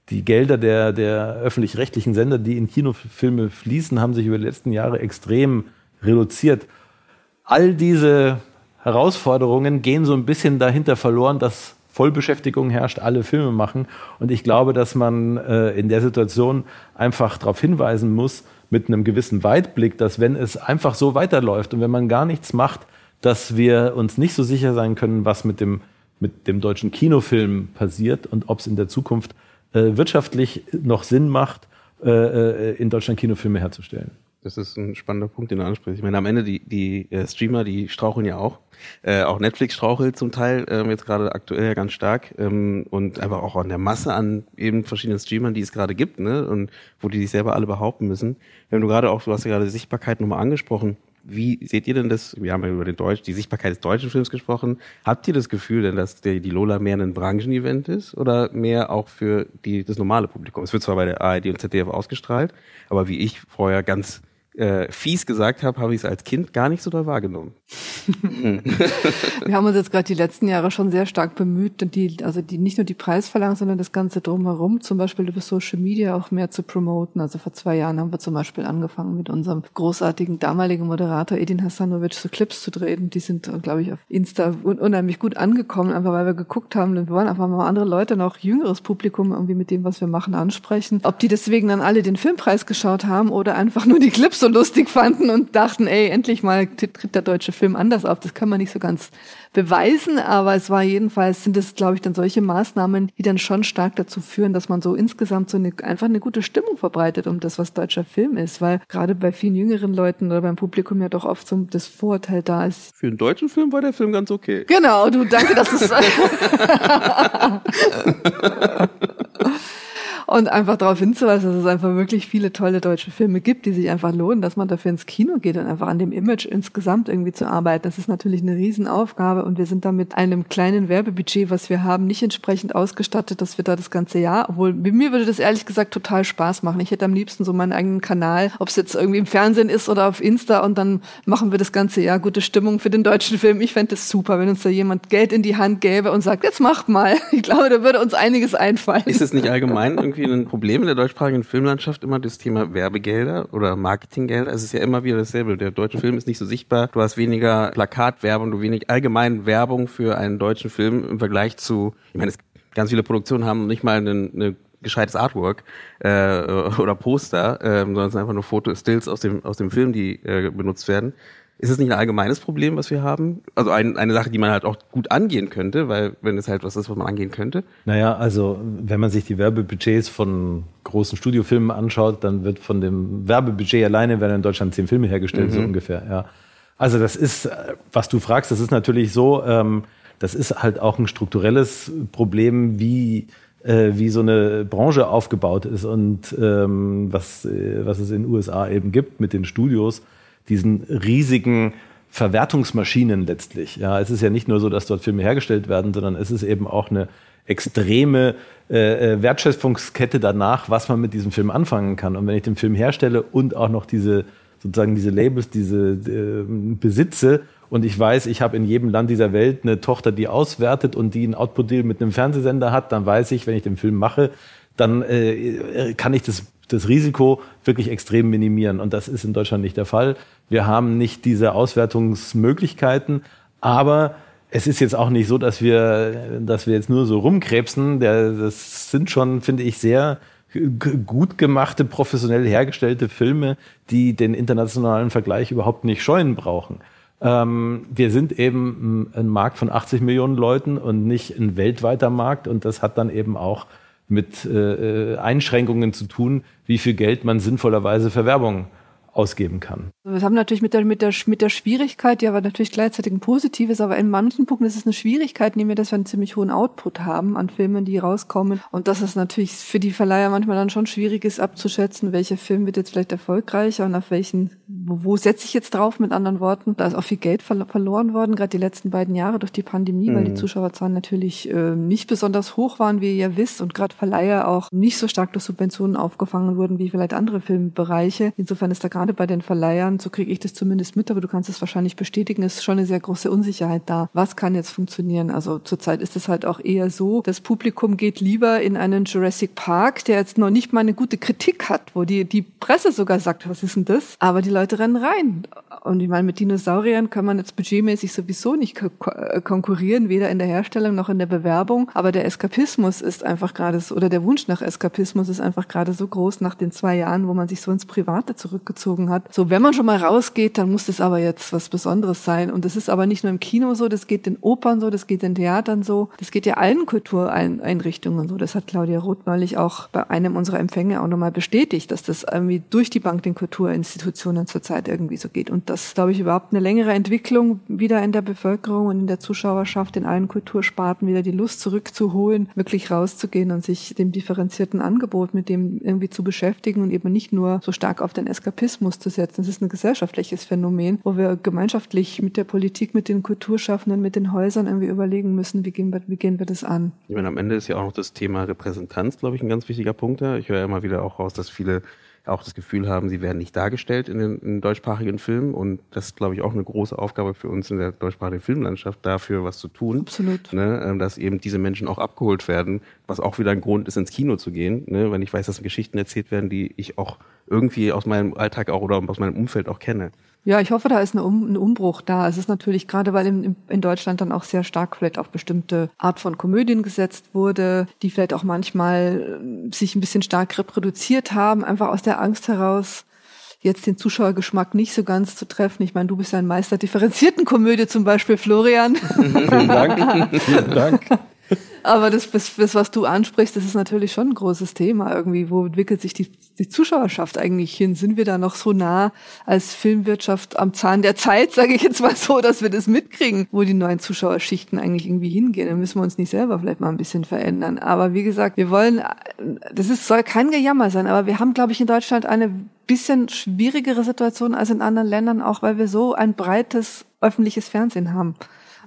die Gelder der, der öffentlich-rechtlichen Sender, die in Kinofilme fließen, haben sich über die letzten Jahre extrem reduziert. All diese Herausforderungen gehen so ein bisschen dahinter verloren, dass Vollbeschäftigung herrscht, alle Filme machen. Und ich glaube, dass man äh, in der Situation einfach darauf hinweisen muss, mit einem gewissen Weitblick, dass wenn es einfach so weiterläuft und wenn man gar nichts macht, dass wir uns nicht so sicher sein können, was mit dem, mit dem deutschen Kinofilm passiert und ob es in der Zukunft äh, wirtschaftlich noch Sinn macht, äh, äh in Deutschland Kinofilme herzustellen. Das ist ein spannender Punkt, den du ansprichst. Ich meine, am Ende die, die äh, Streamer, die straucheln ja auch. Äh, auch Netflix strauchelt zum Teil, ähm, jetzt gerade aktuell ja ganz stark. Ähm, und einfach auch an der Masse an eben verschiedenen Streamern, die es gerade gibt, ne? Und wo die sich selber alle behaupten müssen. Wenn du gerade auch, du hast ja gerade Sichtbarkeit nochmal angesprochen. Wie seht ihr denn das? Wir haben ja über den Deutsch, die Sichtbarkeit des deutschen Films gesprochen. Habt ihr das Gefühl denn, dass die, die Lola mehr ein Branchenevent ist oder mehr auch für die, das normale Publikum? Es wird zwar bei der ARD und ZDF ausgestrahlt, aber wie ich vorher ganz äh, fies gesagt habe, habe ich es als Kind gar nicht so da wahrgenommen. <laughs> Wir haben uns jetzt gerade die letzten Jahre schon sehr stark bemüht, die, also die nicht nur die Preisverleihung, sondern das Ganze drumherum, zum Beispiel über Social Media auch mehr zu promoten. Also vor zwei Jahren haben wir zum Beispiel angefangen mit unserem großartigen damaligen Moderator Edin Hasanovic so Clips zu drehen. Die sind, glaube ich, auf Insta unheimlich gut angekommen, einfach weil wir geguckt haben, wir wollen einfach mal andere Leute, noch jüngeres Publikum irgendwie mit dem, was wir machen, ansprechen. Ob die deswegen dann alle den Filmpreis geschaut haben oder einfach nur die Clips so lustig fanden und dachten, ey, endlich mal tritt der deutsche Film anders auf. Das kann man nicht so ganz beweisen, aber es war jedenfalls, sind es, glaube ich, dann solche Maßnahmen, die dann schon stark dazu führen, dass man so insgesamt so eine, einfach eine gute Stimmung verbreitet um das, was deutscher Film ist, weil gerade bei vielen jüngeren Leuten oder beim Publikum ja doch oft so das Vorurteil da ist. Für einen deutschen Film war der Film ganz okay. Genau, du, danke, dass es <laughs> <laughs> und einfach darauf hinzuweisen, dass es einfach wirklich viele tolle deutsche Filme gibt, die sich einfach lohnen, dass man dafür ins Kino geht und einfach an dem Image insgesamt irgendwie zu arbeiten. Das ist natürlich eine Riesenaufgabe und wir sind da mit einem kleinen Werbebudget, was wir haben, nicht entsprechend ausgestattet, dass wir da das ganze Jahr, obwohl mir würde das ehrlich gesagt total Spaß machen. Ich hätte am liebsten so meinen eigenen Kanal, ob es jetzt irgendwie im Fernsehen ist oder auf Insta und dann machen wir das ganze Jahr gute Stimmung für den deutschen Film. Ich fände es super, wenn uns da jemand Geld in die Hand gäbe und sagt, jetzt macht mal. Ich glaube, da würde uns einiges einfallen. Ist es nicht allgemein irgendwie irgendwie ein Problem in der deutschsprachigen Filmlandschaft immer das Thema Werbegelder oder Marketinggelder. Es ist ja immer wieder dasselbe. Der deutsche Film ist nicht so sichtbar. Du hast weniger Plakatwerbung, du wenig allgemein Werbung für einen deutschen Film im Vergleich zu, ich meine, es, ganz viele Produktionen haben nicht mal eine, eine gescheites Artwork äh, oder Poster, äh, sondern es sind einfach nur Fotos, Stills aus dem aus dem Film, die äh, benutzt werden. Ist es nicht ein allgemeines Problem, was wir haben? Also ein, eine Sache, die man halt auch gut angehen könnte, weil wenn es halt was ist, was man angehen könnte. Naja, also wenn man sich die Werbebudgets von großen Studiofilmen anschaut, dann wird von dem Werbebudget alleine werden in Deutschland zehn Filme hergestellt, mhm. so ungefähr. Ja. Also das ist, was du fragst, das ist natürlich so, ähm, das ist halt auch ein strukturelles Problem, wie äh, wie so eine Branche aufgebaut ist und ähm, was, äh, was es in den USA eben gibt mit den Studios diesen riesigen Verwertungsmaschinen letztlich. Ja, es ist ja nicht nur so, dass dort Filme hergestellt werden, sondern es ist eben auch eine extreme äh, äh, Wertschöpfungskette danach, was man mit diesem Film anfangen kann. Und wenn ich den Film herstelle und auch noch diese sozusagen diese Labels, diese äh, besitze und ich weiß, ich habe in jedem Land dieser Welt eine Tochter, die auswertet und die einen Output-Deal mit einem Fernsehsender hat, dann weiß ich, wenn ich den Film mache, dann äh, kann ich das das Risiko wirklich extrem minimieren. Und das ist in Deutschland nicht der Fall. Wir haben nicht diese Auswertungsmöglichkeiten, aber es ist jetzt auch nicht so, dass wir, dass wir jetzt nur so rumkrebsen. Das sind schon, finde ich, sehr gut gemachte, professionell hergestellte Filme, die den internationalen Vergleich überhaupt nicht scheuen brauchen. Ähm, wir sind eben ein Markt von 80 Millionen Leuten und nicht ein weltweiter Markt und das hat dann eben auch mit äh, äh, Einschränkungen zu tun, wie viel Geld man sinnvollerweise für Werbung ausgeben kann. Wir haben natürlich mit der, mit der, mit der Schwierigkeit, die aber natürlich gleichzeitig ein positives, aber in manchen Punkten ist es eine Schwierigkeit, nehmen wir, dass wir einen ziemlich hohen Output haben an Filmen, die rauskommen. Und dass es natürlich für die Verleiher manchmal dann schon schwierig ist abzuschätzen, welcher Film wird jetzt vielleicht erfolgreicher und auf welchen, wo, wo setze ich jetzt drauf, mit anderen Worten. Da ist auch viel Geld ver verloren worden, gerade die letzten beiden Jahre durch die Pandemie, mhm. weil die mhm. Zuschauerzahlen natürlich äh, nicht besonders hoch waren, wie ihr ja wisst, und gerade Verleiher auch nicht so stark durch Subventionen aufgefangen wurden wie vielleicht andere Filmbereiche. Insofern ist da gerade bei den Verleihern, so kriege ich das zumindest mit, aber du kannst es wahrscheinlich bestätigen, ist schon eine sehr große Unsicherheit da. Was kann jetzt funktionieren? Also zurzeit ist es halt auch eher so, das Publikum geht lieber in einen Jurassic Park, der jetzt noch nicht mal eine gute Kritik hat, wo die, die Presse sogar sagt, was ist denn das? Aber die Leute rennen rein. Und ich meine, mit Dinosauriern kann man jetzt budgetmäßig sowieso nicht ko konkurrieren, weder in der Herstellung noch in der Bewerbung. Aber der Eskapismus ist einfach gerade so, oder der Wunsch nach Eskapismus ist einfach gerade so groß nach den zwei Jahren, wo man sich so ins Private zurückgezogen hat. So, wenn man schon mal rausgeht, dann muss das aber jetzt was Besonderes sein. Und das ist aber nicht nur im Kino so, das geht in Opern so, das geht in Theatern so, das geht ja allen Kultureinrichtungen so. Das hat Claudia Roth neulich auch bei einem unserer Empfänge auch nochmal bestätigt, dass das irgendwie durch die Bank den Kulturinstitutionen zurzeit irgendwie so geht. Und das, glaube ich, überhaupt eine längere Entwicklung wieder in der Bevölkerung und in der Zuschauerschaft in allen Kultursparten wieder die Lust zurückzuholen, wirklich rauszugehen und sich dem differenzierten Angebot mit dem irgendwie zu beschäftigen und eben nicht nur so stark auf den Eskapismus zu setzen. Es ist ein gesellschaftliches Phänomen, wo wir gemeinschaftlich mit der Politik, mit den Kulturschaffenden, mit den Häusern irgendwie überlegen müssen, wie gehen wir, wie gehen wir das an. Ich meine, am Ende ist ja auch noch das Thema Repräsentanz, glaube ich, ein ganz wichtiger Punkt. Ich höre ja immer wieder auch raus, dass viele auch das Gefühl haben, sie werden nicht dargestellt in den in deutschsprachigen Filmen. Und das ist, glaube ich, auch eine große Aufgabe für uns in der deutschsprachigen Filmlandschaft, dafür was zu tun. Absolut. Ne, ähm, dass eben diese Menschen auch abgeholt werden, was auch wieder ein Grund ist, ins Kino zu gehen. Ne, wenn ich weiß, dass Geschichten erzählt werden, die ich auch irgendwie aus meinem Alltag auch oder aus meinem Umfeld auch kenne. Ja, ich hoffe, da ist eine um, ein Umbruch da. Es ist natürlich gerade, weil in, in Deutschland dann auch sehr stark vielleicht auf bestimmte Art von Komödien gesetzt wurde, die vielleicht auch manchmal äh, sich ein bisschen stark reproduziert haben, einfach aus der Angst heraus, jetzt den Zuschauergeschmack nicht so ganz zu treffen. Ich meine, du bist ja ein Meister differenzierten Komödie zum Beispiel, Florian. <laughs> Vielen Dank. Vielen Dank. Aber das, das, das, was du ansprichst, das ist natürlich schon ein großes Thema irgendwie. Wo entwickelt sich die, die Zuschauerschaft eigentlich hin? Sind wir da noch so nah als Filmwirtschaft am Zahn der Zeit, sage ich jetzt mal so, dass wir das mitkriegen, wo die neuen Zuschauerschichten eigentlich irgendwie hingehen? Dann müssen wir uns nicht selber vielleicht mal ein bisschen verändern. Aber wie gesagt, wir wollen, das ist, soll kein Gejammer sein, aber wir haben, glaube ich, in Deutschland eine bisschen schwierigere Situation als in anderen Ländern, auch weil wir so ein breites öffentliches Fernsehen haben.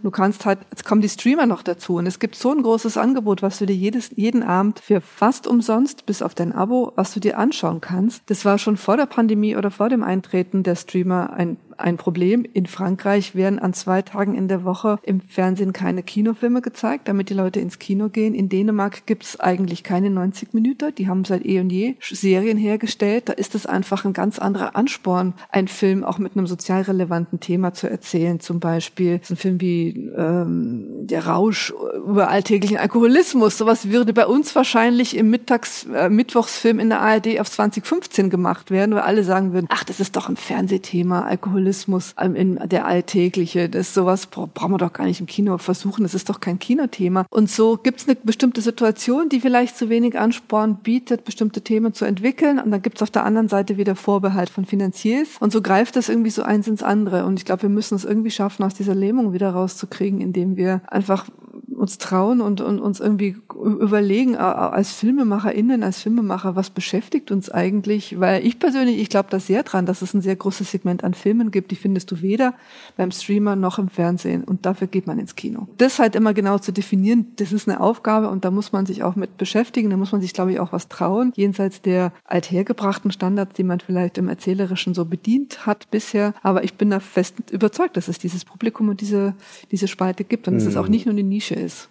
Du kannst halt, jetzt kommen die Streamer noch dazu und es gibt so ein großes Angebot, was du dir jedes, jeden Abend für fast umsonst, bis auf dein Abo, was du dir anschauen kannst. Das war schon vor der Pandemie oder vor dem Eintreten der Streamer ein ein Problem. In Frankreich werden an zwei Tagen in der Woche im Fernsehen keine Kinofilme gezeigt, damit die Leute ins Kino gehen. In Dänemark gibt's eigentlich keine 90 Minuten. Die haben seit eh und je Serien hergestellt. Da ist es einfach ein ganz anderer Ansporn, einen Film auch mit einem sozial relevanten Thema zu erzählen. Zum Beispiel so ein Film wie ähm, Der Rausch über alltäglichen Alkoholismus. Sowas würde bei uns wahrscheinlich im Mittags, äh, Mittwochsfilm in der ARD auf 2015 gemacht werden, weil alle sagen würden, ach, das ist doch ein Fernsehthema, Alkoholismus Alkoholismus ähm, in der alltägliche, das sowas brauchen wir doch gar nicht im Kino versuchen, das ist doch kein Kinothema. Und so gibt es eine bestimmte Situation, die vielleicht zu wenig Ansporn bietet, bestimmte Themen zu entwickeln. Und dann gibt es auf der anderen Seite wieder Vorbehalt von Finanziers. Und so greift das irgendwie so eins ins andere. Und ich glaube, wir müssen es irgendwie schaffen, aus dieser Lähmung wieder rauszukriegen, indem wir einfach uns trauen und, und uns irgendwie überlegen, als FilmemacherInnen, als Filmemacher, was beschäftigt uns eigentlich? Weil ich persönlich, ich glaube da sehr dran, dass es ein sehr großes Segment an Filmen gibt, die findest du weder beim Streamer noch im Fernsehen. Und dafür geht man ins Kino. Das halt immer genau zu definieren, das ist eine Aufgabe und da muss man sich auch mit beschäftigen. Da muss man sich, glaube ich, auch was trauen, jenseits der althergebrachten Standards, die man vielleicht im Erzählerischen so bedient hat bisher. Aber ich bin da fest überzeugt, dass es dieses Publikum und diese, diese Spalte gibt und dass es auch mhm. nicht nur eine Nische ist.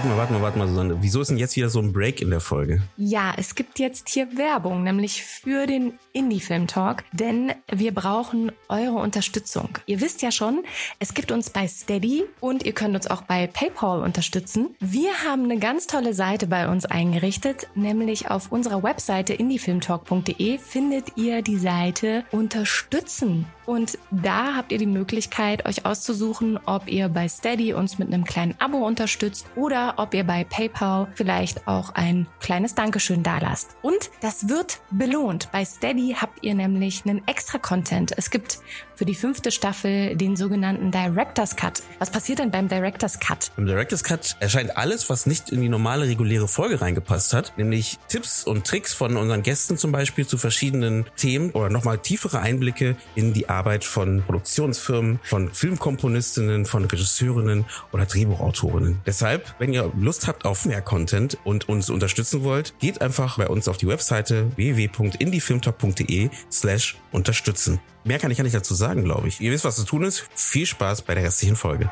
Warte mal, warte mal, warte mal, Susanne. Wieso ist denn jetzt wieder so ein Break in der Folge? Ja, es gibt jetzt hier Werbung, nämlich für den Indie-Film Talk, denn wir brauchen eure Unterstützung. Ihr wisst ja schon, es gibt uns bei Steady und ihr könnt uns auch bei PayPal unterstützen. Wir haben eine ganz tolle Seite bei uns eingerichtet, nämlich auf unserer Webseite indiefilmtalk.de findet ihr die Seite Unterstützen. Und da habt ihr die Möglichkeit, euch auszusuchen, ob ihr bei Steady uns mit einem kleinen Abo unterstützt oder ob ihr bei PayPal vielleicht auch ein kleines Dankeschön dalasst. Und das wird belohnt. Bei Steady habt ihr nämlich einen extra Content. Es gibt für die fünfte Staffel den sogenannten Director's Cut. Was passiert denn beim Director's Cut? Im Director's Cut erscheint alles, was nicht in die normale reguläre Folge reingepasst hat, nämlich Tipps und Tricks von unseren Gästen zum Beispiel zu verschiedenen Themen oder nochmal tiefere Einblicke in die Arbeit von Produktionsfirmen, von Filmkomponistinnen, von Regisseurinnen oder Drehbuchautorinnen. Deshalb, wenn ihr Lust habt auf mehr Content und uns unterstützen wollt, geht einfach bei uns auf die Webseite www.indiefilmtalk.de slash unterstützen. Mehr kann ich ja nicht dazu sagen, glaube ich. Ihr wisst, was zu tun ist. Viel Spaß bei der restlichen Folge.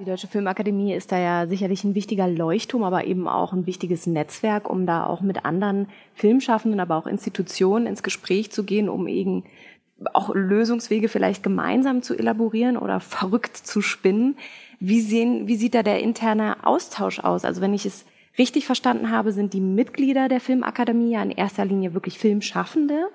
Die Deutsche Filmakademie ist da ja sicherlich ein wichtiger Leuchtturm, aber eben auch ein wichtiges Netzwerk, um da auch mit anderen Filmschaffenden, aber auch Institutionen ins Gespräch zu gehen, um eben auch Lösungswege vielleicht gemeinsam zu elaborieren oder verrückt zu spinnen. Wie, sehen, wie sieht da der interne Austausch aus? Also wenn ich es richtig verstanden habe, sind die Mitglieder der Filmakademie ja in erster Linie wirklich Filmschaffende.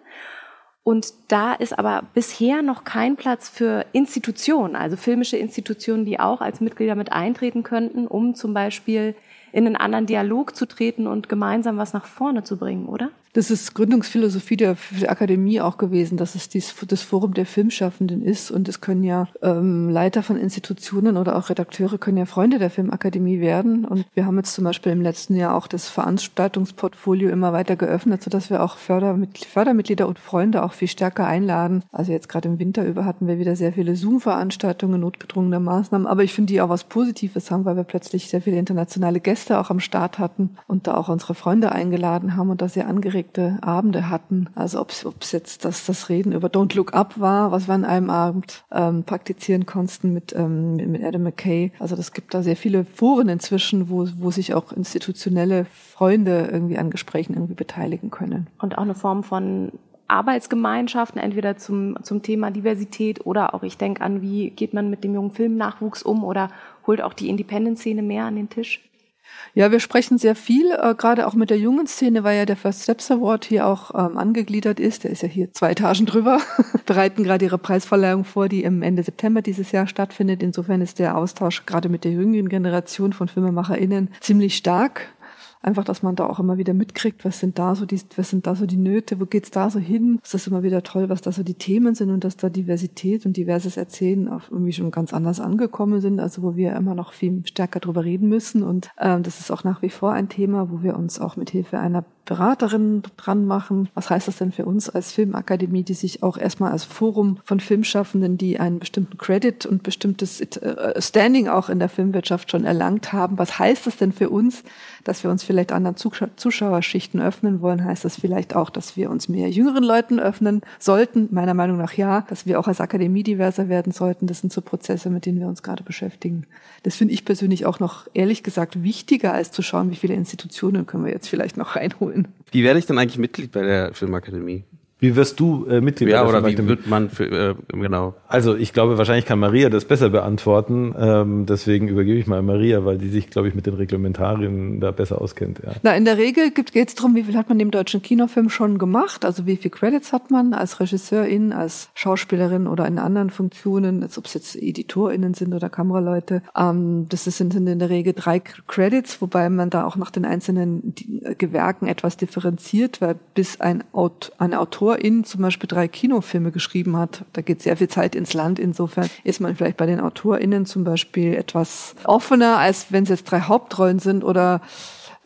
Und da ist aber bisher noch kein Platz für Institutionen, also filmische Institutionen, die auch als Mitglieder mit eintreten könnten, um zum Beispiel in einen anderen Dialog zu treten und gemeinsam was nach vorne zu bringen, oder? Das ist Gründungsphilosophie der, der Akademie auch gewesen, dass es dies, das Forum der Filmschaffenden ist. Und es können ja ähm, Leiter von Institutionen oder auch Redakteure können ja Freunde der Filmakademie werden. Und wir haben jetzt zum Beispiel im letzten Jahr auch das Veranstaltungsportfolio immer weiter geöffnet, sodass wir auch Fördermitglieder, Fördermitglieder und Freunde auch viel stärker einladen. Also jetzt gerade im Winter über hatten wir wieder sehr viele Zoom-Veranstaltungen, notgedrungene Maßnahmen. Aber ich finde die auch was Positives haben, weil wir plötzlich sehr viele internationale Gäste auch am Start hatten und da auch unsere Freunde eingeladen haben und da sehr angeregt aufgeregte Abende hatten. Also ob es jetzt das, das Reden über Don't Look Up war, was wir an einem Abend ähm, praktizieren konnten mit, ähm, mit Adam McKay. Also das gibt da sehr viele Foren inzwischen, wo, wo sich auch institutionelle Freunde irgendwie an Gesprächen irgendwie beteiligen können. Und auch eine Form von Arbeitsgemeinschaften, entweder zum, zum Thema Diversität oder auch, ich denke an, wie geht man mit dem jungen Filmnachwuchs um oder holt auch die Independent-Szene mehr an den Tisch? Ja, wir sprechen sehr viel, äh, gerade auch mit der jungen Szene, weil ja der First Steps Award hier auch ähm, angegliedert ist. Der ist ja hier zwei Etagen drüber, <laughs> bereiten gerade ihre Preisverleihung vor, die im Ende September dieses Jahr stattfindet. Insofern ist der Austausch gerade mit der jüngeren Generation von FilmemacherInnen ziemlich stark. Einfach, dass man da auch immer wieder mitkriegt, was sind da so die, was sind da so die Nöte, wo geht's da so hin? Es ist immer wieder toll, was da so die Themen sind und dass da Diversität und diverses Erzählen auch irgendwie schon ganz anders angekommen sind, also wo wir immer noch viel stärker drüber reden müssen. Und ähm, das ist auch nach wie vor ein Thema, wo wir uns auch mit Hilfe einer Beraterin dran machen. Was heißt das denn für uns als Filmakademie, die sich auch erstmal als Forum von Filmschaffenden, die einen bestimmten Credit und bestimmtes äh, Standing auch in der Filmwirtschaft schon erlangt haben, was heißt das denn für uns, dass wir uns vielleicht anderen Zuschauerschichten öffnen wollen? Heißt das vielleicht auch, dass wir uns mehr jüngeren Leuten öffnen sollten? Meiner Meinung nach ja. Dass wir auch als Akademie diverser werden sollten. Das sind so Prozesse, mit denen wir uns gerade beschäftigen. Das finde ich persönlich auch noch ehrlich gesagt wichtiger, als zu schauen, wie viele Institutionen können wir jetzt vielleicht noch reinholen. Wie werde ich denn eigentlich Mitglied bei der Filmakademie? Wie wirst du äh, Mitglied? Ja, oder wie wird man für, äh, genau? Also ich glaube, wahrscheinlich kann Maria das besser beantworten. Ähm, deswegen übergebe ich mal Maria, weil die sich, glaube ich, mit den Reglementarien da besser auskennt. Ja. Na, in der Regel geht es darum, wie viel hat man dem deutschen Kinofilm schon gemacht? Also wie viel Credits hat man als Regisseurin, als Schauspielerin oder in anderen Funktionen, als ob es jetzt EditorInnen sind oder Kameraleute. Ähm, das sind in der Regel drei Credits, wobei man da auch nach den einzelnen Gewerken etwas differenziert, weil bis ein, Aut ein Autor Autorin zum Beispiel drei Kinofilme geschrieben hat, da geht sehr viel Zeit ins Land. Insofern ist man vielleicht bei den AutorInnen zum Beispiel etwas offener, als wenn es jetzt drei Hauptrollen sind oder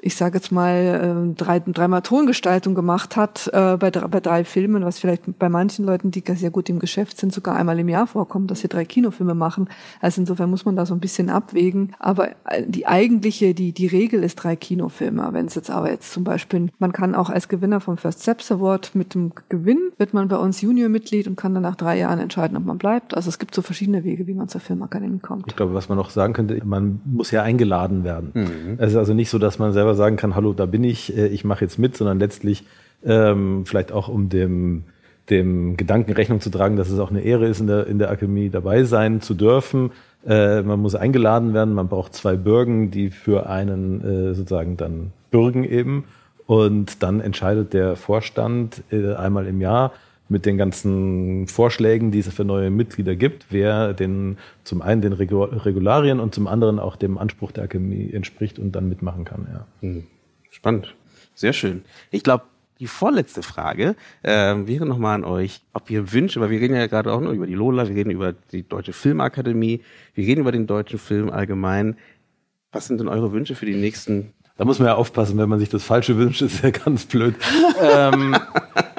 ich sage jetzt mal, äh, drei, dreimal Tongestaltung gemacht hat äh, bei, bei drei Filmen, was vielleicht bei manchen Leuten, die sehr gut im Geschäft sind, sogar einmal im Jahr vorkommt, dass sie drei Kinofilme machen. Also insofern muss man da so ein bisschen abwägen. Aber äh, die eigentliche, die, die Regel ist drei Kinofilme. Wenn es jetzt aber jetzt zum Beispiel, man kann auch als Gewinner vom First Steps Award mit dem Gewinn, wird man bei uns Junior-Mitglied und kann dann nach drei Jahren entscheiden, ob man bleibt. Also es gibt so verschiedene Wege, wie man zur Filmakademie kommt. Ich glaube, was man noch sagen könnte, man muss ja eingeladen werden. Mhm. Es ist also nicht so, dass man selber selber sagen kann, hallo, da bin ich, äh, ich mache jetzt mit, sondern letztlich ähm, vielleicht auch um dem, dem Gedanken Rechnung zu tragen, dass es auch eine Ehre ist, in der, in der Akademie dabei sein zu dürfen. Äh, man muss eingeladen werden, man braucht zwei Bürgen, die für einen äh, sozusagen dann bürgen eben. Und dann entscheidet der Vorstand äh, einmal im Jahr, mit den ganzen Vorschlägen, die es für neue Mitglieder gibt, wer den zum einen den Regularien und zum anderen auch dem Anspruch der Akademie entspricht und dann mitmachen kann. Ja. Hm. Spannend. Sehr schön. Ich glaube, die vorletzte Frage äh, wäre nochmal an euch, ob ihr Wünsche, weil wir reden ja gerade auch nur über die Lola, wir reden über die Deutsche Filmakademie, wir reden über den deutschen Film allgemein. Was sind denn eure Wünsche für die nächsten da muss man ja aufpassen, wenn man sich das Falsche wünscht, ist ja ganz blöd. <laughs> ähm,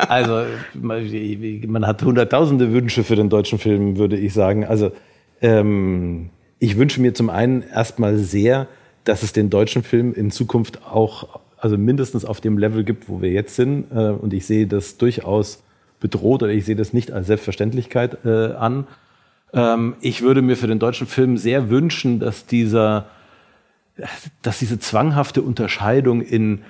also man hat hunderttausende Wünsche für den deutschen Film, würde ich sagen. Also ähm, ich wünsche mir zum einen erstmal sehr, dass es den deutschen Film in Zukunft auch, also mindestens auf dem Level gibt, wo wir jetzt sind. Äh, und ich sehe das durchaus bedroht oder ich sehe das nicht als Selbstverständlichkeit äh, an. Ähm, ich würde mir für den deutschen Film sehr wünschen, dass dieser, dass diese zwanghafte Unterscheidung in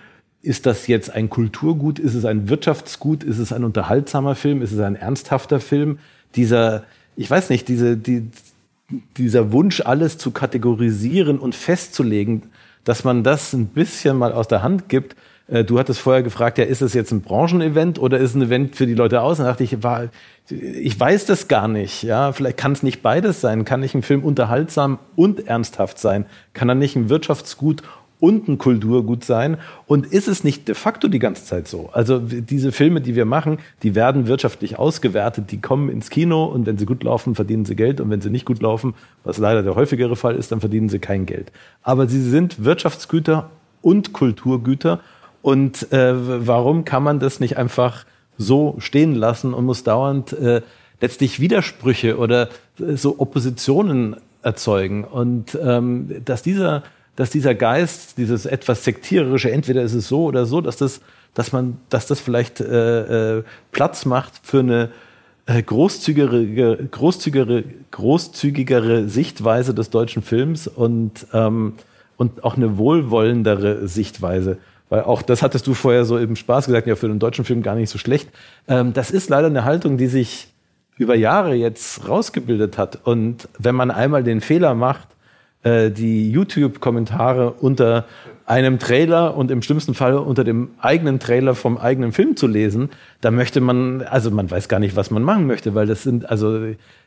ist das jetzt ein Kulturgut? Ist es ein Wirtschaftsgut? Ist es ein unterhaltsamer Film? Ist es ein ernsthafter Film? Dieser, ich weiß nicht, diese, die, dieser Wunsch, alles zu kategorisieren und festzulegen, dass man das ein bisschen mal aus der Hand gibt. Äh, du hattest vorher gefragt, ja, ist es jetzt ein Branchenevent oder ist es ein Event für die Leute aus? Und dachte ich, war, ich weiß das gar nicht. Ja, vielleicht kann es nicht beides sein. Kann nicht ein Film unterhaltsam und ernsthaft sein? Kann er nicht ein Wirtschaftsgut und ein Kulturgut sein. Und ist es nicht de facto die ganze Zeit so? Also diese Filme, die wir machen, die werden wirtschaftlich ausgewertet, die kommen ins Kino und wenn sie gut laufen, verdienen sie Geld und wenn sie nicht gut laufen, was leider der häufigere Fall ist, dann verdienen sie kein Geld. Aber sie sind Wirtschaftsgüter und Kulturgüter. Und äh, warum kann man das nicht einfach so stehen lassen und muss dauernd äh, letztlich Widersprüche oder äh, so Oppositionen erzeugen? Und ähm, dass dieser dass dieser Geist, dieses etwas sektiererische, entweder ist es so oder so, dass das, dass man, dass das vielleicht äh, äh, Platz macht für eine äh, großzügigere, großzügigere, großzügigere Sichtweise des deutschen Films und, ähm, und auch eine wohlwollendere Sichtweise. Weil auch das hattest du vorher so im Spaß gesagt, ja, für den deutschen Film gar nicht so schlecht. Ähm, das ist leider eine Haltung, die sich über Jahre jetzt rausgebildet hat. Und wenn man einmal den Fehler macht, äh, die YouTube-Kommentare unter einem Trailer und im schlimmsten Fall unter dem eigenen Trailer vom eigenen Film zu lesen, da möchte man, also man weiß gar nicht, was man machen möchte, weil das sind also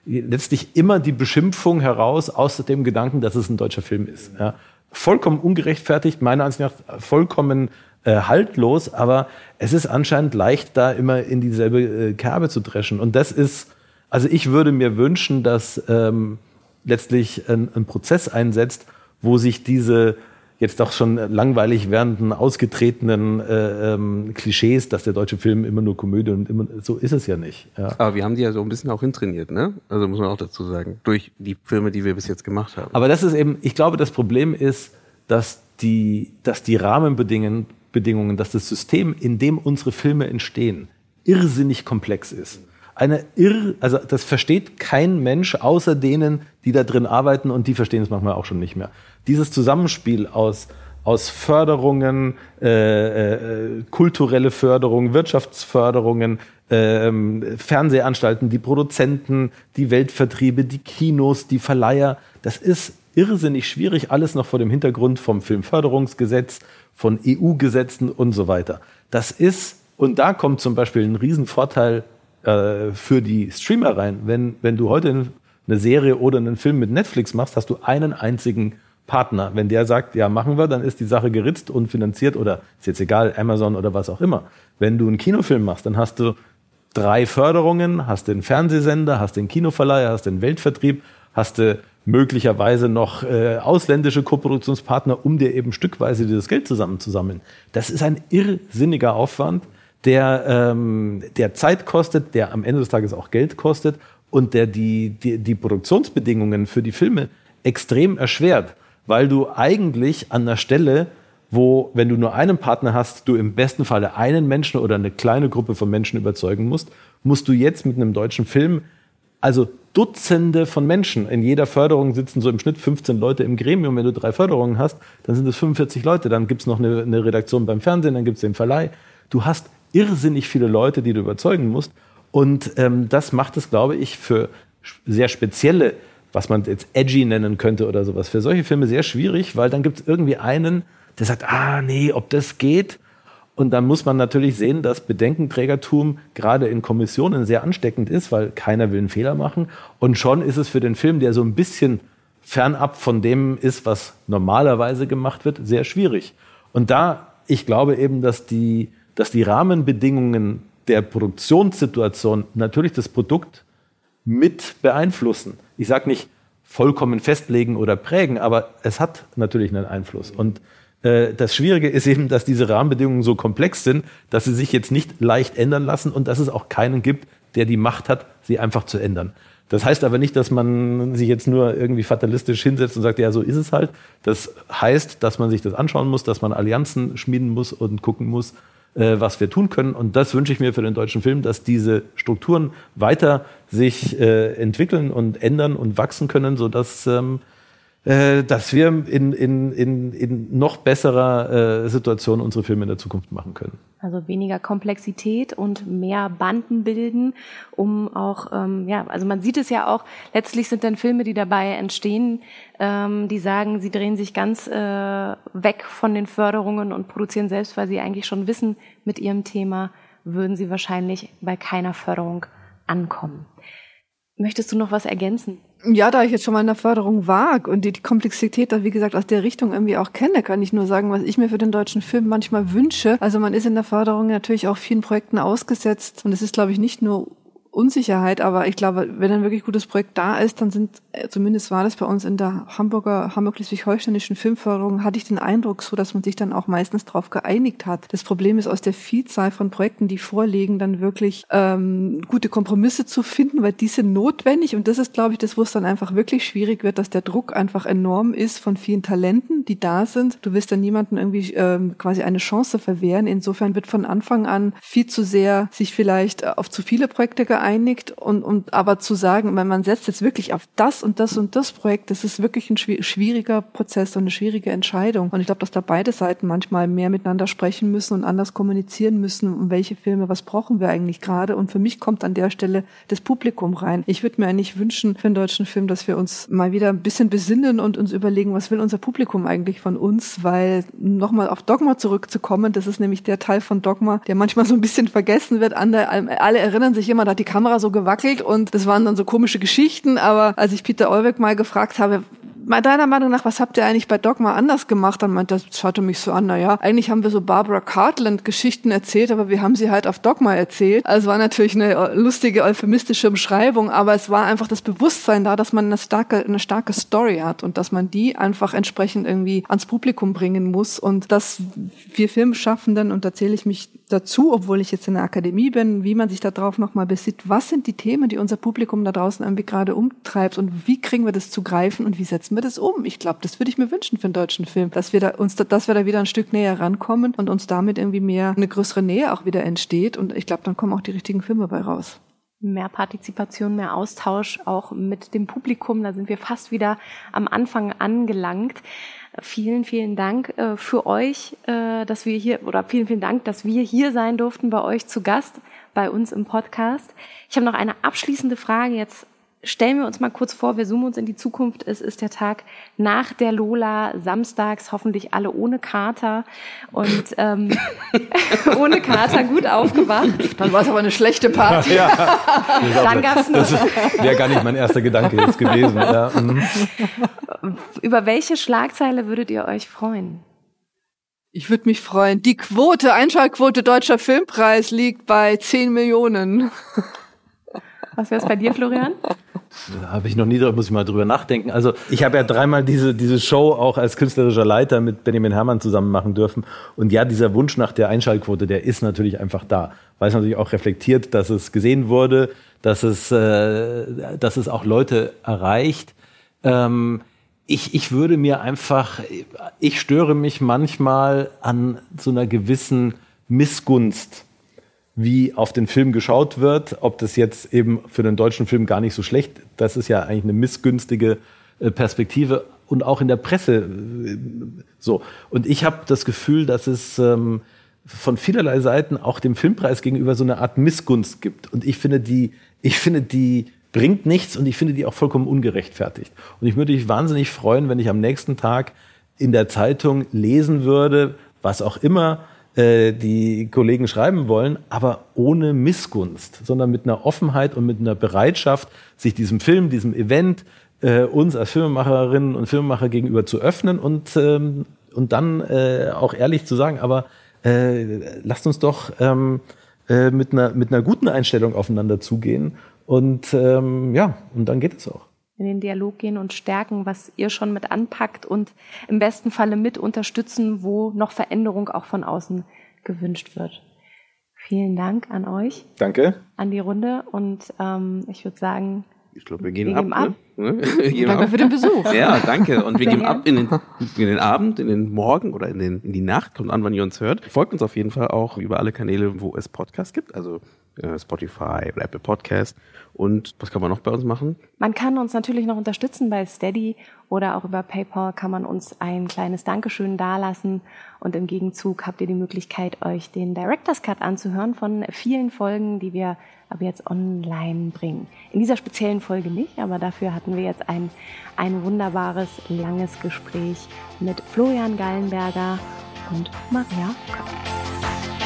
letztlich immer die Beschimpfung heraus aus dem Gedanken, dass es ein deutscher Film ist. Ja. Vollkommen ungerechtfertigt, meiner Ansicht nach vollkommen äh, haltlos, aber es ist anscheinend leicht, da immer in dieselbe äh, Kerbe zu dreschen. Und das ist, also ich würde mir wünschen, dass ähm, letztlich ein, ein Prozess einsetzt, wo sich diese jetzt doch schon langweilig werdenden, ausgetretenen äh, ähm, Klischees, dass der deutsche Film immer nur Komödie und immer so ist es ja nicht. Ja. Aber wir haben die ja so ein bisschen auch hintrainiert, ne? Also muss man auch dazu sagen, durch die Filme, die wir bis jetzt gemacht haben. Aber das ist eben, ich glaube, das Problem ist, dass die, dass die Rahmenbedingungen, Bedingungen, dass das System, in dem unsere Filme entstehen, irrsinnig komplex ist eine irr, also das versteht kein Mensch außer denen, die da drin arbeiten und die verstehen es manchmal auch schon nicht mehr. Dieses Zusammenspiel aus aus Förderungen, äh, äh, kulturelle Förderung, Wirtschaftsförderungen, äh, Fernsehanstalten, die Produzenten, die Weltvertriebe, die Kinos, die Verleiher. Das ist irrsinnig schwierig, alles noch vor dem Hintergrund vom Filmförderungsgesetz, von EU-Gesetzen und so weiter. Das ist, und da kommt zum Beispiel ein Riesenvorteil äh, für die Streamer rein. Wenn, wenn du heute eine Serie oder einen Film mit Netflix machst, hast du einen einzigen Partner. Wenn der sagt, ja, machen wir, dann ist die Sache geritzt und finanziert oder ist jetzt egal, Amazon oder was auch immer. Wenn du einen Kinofilm machst, dann hast du drei Förderungen, hast den Fernsehsender, hast den Kinoverleiher, hast den Weltvertrieb, hast du möglicherweise noch äh, ausländische Koproduktionspartner, um dir eben stückweise dieses Geld zusammenzusammeln. Das ist ein irrsinniger Aufwand, der, ähm, der Zeit kostet, der am Ende des Tages auch Geld kostet und der die, die, die Produktionsbedingungen für die Filme extrem erschwert, weil du eigentlich an der Stelle, wo, wenn du nur einen Partner hast, du im besten Falle einen Menschen oder eine kleine Gruppe von Menschen überzeugen musst, musst du jetzt mit einem deutschen Film also Dutzende von Menschen. In jeder Förderung sitzen so im Schnitt 15 Leute im Gremium. Wenn du drei Förderungen hast, dann sind es 45 Leute. Dann gibt's noch eine, eine Redaktion beim Fernsehen, dann gibt's den Verleih. Du hast irrsinnig viele Leute, die du überzeugen musst. Und ähm, das macht es, glaube ich, für sehr spezielle, was man jetzt edgy nennen könnte oder sowas, für solche Filme sehr schwierig, weil dann gibt es irgendwie einen, der sagt, ah nee, ob das geht. Und dann muss man natürlich sehen, dass Bedenkenträgertum gerade in Kommissionen sehr ansteckend ist, weil keiner will einen Fehler machen. Und schon ist es für den Film, der so ein bisschen fernab von dem ist, was normalerweise gemacht wird, sehr schwierig. Und da, ich glaube eben, dass die, dass die Rahmenbedingungen der Produktionssituation natürlich das Produkt mit beeinflussen. Ich sage nicht vollkommen festlegen oder prägen, aber es hat natürlich einen Einfluss. Und äh, das Schwierige ist eben, dass diese Rahmenbedingungen so komplex sind, dass sie sich jetzt nicht leicht ändern lassen und dass es auch keinen gibt, der die Macht hat, sie einfach zu ändern. Das heißt aber nicht, dass man sich jetzt nur irgendwie fatalistisch hinsetzt und sagt, ja, so ist es halt. Das heißt, dass man sich das anschauen muss, dass man Allianzen schmieden muss und gucken muss, was wir tun können. Und das wünsche ich mir für den deutschen Film, dass diese Strukturen weiter sich äh, entwickeln und ändern und wachsen können, sodass ähm, äh, dass wir in, in, in, in noch besserer äh, Situation unsere Filme in der Zukunft machen können. Also weniger Komplexität und mehr Banden bilden, um auch, ähm, ja, also man sieht es ja auch, letztlich sind dann Filme, die dabei entstehen, ähm, die sagen, sie drehen sich ganz äh, weg von den Förderungen und produzieren selbst, weil sie eigentlich schon wissen, mit ihrem Thema würden sie wahrscheinlich bei keiner Förderung ankommen. Möchtest du noch was ergänzen? Ja, da ich jetzt schon mal in der Förderung wag und die, die Komplexität da, wie gesagt, aus der Richtung irgendwie auch kenne, kann ich nur sagen, was ich mir für den deutschen Film manchmal wünsche. Also man ist in der Förderung natürlich auch vielen Projekten ausgesetzt und es ist, glaube ich, nicht nur Unsicherheit, aber ich glaube, wenn ein wirklich gutes Projekt da ist, dann sind, äh, zumindest war das bei uns in der Hamburger, Hamburg-Schleswig-Holsteinischen Filmförderung, hatte ich den Eindruck so, dass man sich dann auch meistens darauf geeinigt hat. Das Problem ist, aus der Vielzahl von Projekten, die vorliegen, dann wirklich ähm, gute Kompromisse zu finden, weil die sind notwendig und das ist, glaube ich, das, wo es dann einfach wirklich schwierig wird, dass der Druck einfach enorm ist von vielen Talenten, die da sind. Du willst dann niemanden irgendwie ähm, quasi eine Chance verwehren. Insofern wird von Anfang an viel zu sehr sich vielleicht auf zu viele Projekte geeinigt geeinigt und, und aber zu sagen, wenn man setzt jetzt wirklich auf das und das und das Projekt, das ist wirklich ein schwieriger Prozess und eine schwierige Entscheidung. Und ich glaube, dass da beide Seiten manchmal mehr miteinander sprechen müssen und anders kommunizieren müssen, um welche Filme, was brauchen wir eigentlich gerade. Und für mich kommt an der Stelle das Publikum rein. Ich würde mir eigentlich wünschen für einen deutschen Film, dass wir uns mal wieder ein bisschen besinnen und uns überlegen, was will unser Publikum eigentlich von uns, weil nochmal auf Dogma zurückzukommen, das ist nämlich der Teil von Dogma, der manchmal so ein bisschen vergessen wird. Andere, alle erinnern sich immer, da die Kamera so gewackelt und das waren dann so komische Geschichten. Aber als ich Peter Olbeck mal gefragt habe, deiner Meinung nach, was habt ihr eigentlich bei Dogma anders gemacht? Dann meinte, das schaute mich so an, na ja, eigentlich haben wir so Barbara Cartland Geschichten erzählt, aber wir haben sie halt auf Dogma erzählt. Also war natürlich eine lustige, euphemistische Beschreibung, aber es war einfach das Bewusstsein da, dass man eine starke, eine starke Story hat und dass man die einfach entsprechend irgendwie ans Publikum bringen muss und dass wir Filmschaffenden, und da zähle ich mich dazu, obwohl ich jetzt in der Akademie bin, wie man sich darauf nochmal besieht, was sind die Themen, die unser Publikum da draußen irgendwie gerade umtreibt und wie kriegen wir das zu greifen und wie setzen wir das um? Ich glaube, das würde ich mir wünschen für einen deutschen Film, dass wir da uns, dass wir da wieder ein Stück näher rankommen und uns damit irgendwie mehr eine größere Nähe auch wieder entsteht. Und ich glaube, dann kommen auch die richtigen Filme bei raus mehr Partizipation, mehr Austausch auch mit dem Publikum. Da sind wir fast wieder am Anfang angelangt. Vielen, vielen Dank äh, für euch, äh, dass wir hier, oder vielen, vielen Dank, dass wir hier sein durften bei euch zu Gast, bei uns im Podcast. Ich habe noch eine abschließende Frage jetzt stellen wir uns mal kurz vor, wir zoomen uns in die Zukunft. Es ist der Tag nach der Lola, samstags, hoffentlich alle ohne Kater und ähm, <laughs> <laughs> ohne Kater gut aufgewacht. Dann war es aber eine schlechte Party. Ja, <laughs> Dann gab's noch. Das wäre gar nicht mein erster Gedanke jetzt gewesen. Ja. Mhm. Über welche Schlagzeile würdet ihr euch freuen? Ich würde mich freuen. Die Quote, Einschaltquote Deutscher Filmpreis liegt bei 10 Millionen. Was wäre es bei dir, Florian? Da habe ich noch nie, muss ich mal drüber nachdenken. Also ich habe ja dreimal diese, diese Show auch als künstlerischer Leiter mit Benjamin Herrmann zusammen machen dürfen. Und ja, dieser Wunsch nach der Einschaltquote, der ist natürlich einfach da. Weil es natürlich auch reflektiert, dass es gesehen wurde, dass es, äh, dass es auch Leute erreicht. Ähm, ich, ich würde mir einfach, ich störe mich manchmal an so einer gewissen Missgunst wie auf den Film geschaut wird, ob das jetzt eben für den deutschen Film gar nicht so schlecht, das ist ja eigentlich eine missgünstige äh, Perspektive und auch in der Presse äh, so. Und ich habe das Gefühl, dass es ähm, von vielerlei Seiten auch dem Filmpreis gegenüber so eine Art Missgunst gibt. Und ich finde die, ich finde die bringt nichts und ich finde die auch vollkommen ungerechtfertigt. Und ich würde mich wahnsinnig freuen, wenn ich am nächsten Tag in der Zeitung lesen würde, was auch immer, äh, die Kollegen schreiben wollen, aber ohne Missgunst, sondern mit einer Offenheit und mit einer Bereitschaft, sich diesem Film, diesem Event, äh, uns als Filmemacherinnen und Filmemacher gegenüber zu öffnen und, ähm, und dann äh, auch ehrlich zu sagen, aber äh, lasst uns doch ähm, äh, mit, einer, mit einer guten Einstellung aufeinander zugehen und ähm, ja, und dann geht es auch in den Dialog gehen und stärken, was ihr schon mit anpackt und im besten Falle mit unterstützen, wo noch Veränderung auch von außen gewünscht wird. Vielen Dank an euch. Danke. An die Runde und ähm, ich würde sagen, Ich glaube, wir gehen wir ab. Geben ab. Ne? wir gehen danke ab. für den Besuch. Ja, danke. Und wir Sehr gehen gern. ab in den, in den Abend, in den Morgen oder in, den, in die Nacht. Kommt an, wann ihr uns hört. Folgt uns auf jeden Fall auch über alle Kanäle, wo es Podcasts gibt. Also Spotify oder Apple Podcast. Und was kann man noch bei uns machen? Man kann uns natürlich noch unterstützen bei Steady oder auch über PayPal kann man uns ein kleines Dankeschön dalassen. Und im Gegenzug habt ihr die Möglichkeit, euch den Director's Cut anzuhören von vielen Folgen, die wir aber jetzt online bringen. In dieser speziellen Folge nicht, aber dafür hatten wir jetzt ein, ein wunderbares, langes Gespräch mit Florian Gallenberger und Maria Kopp.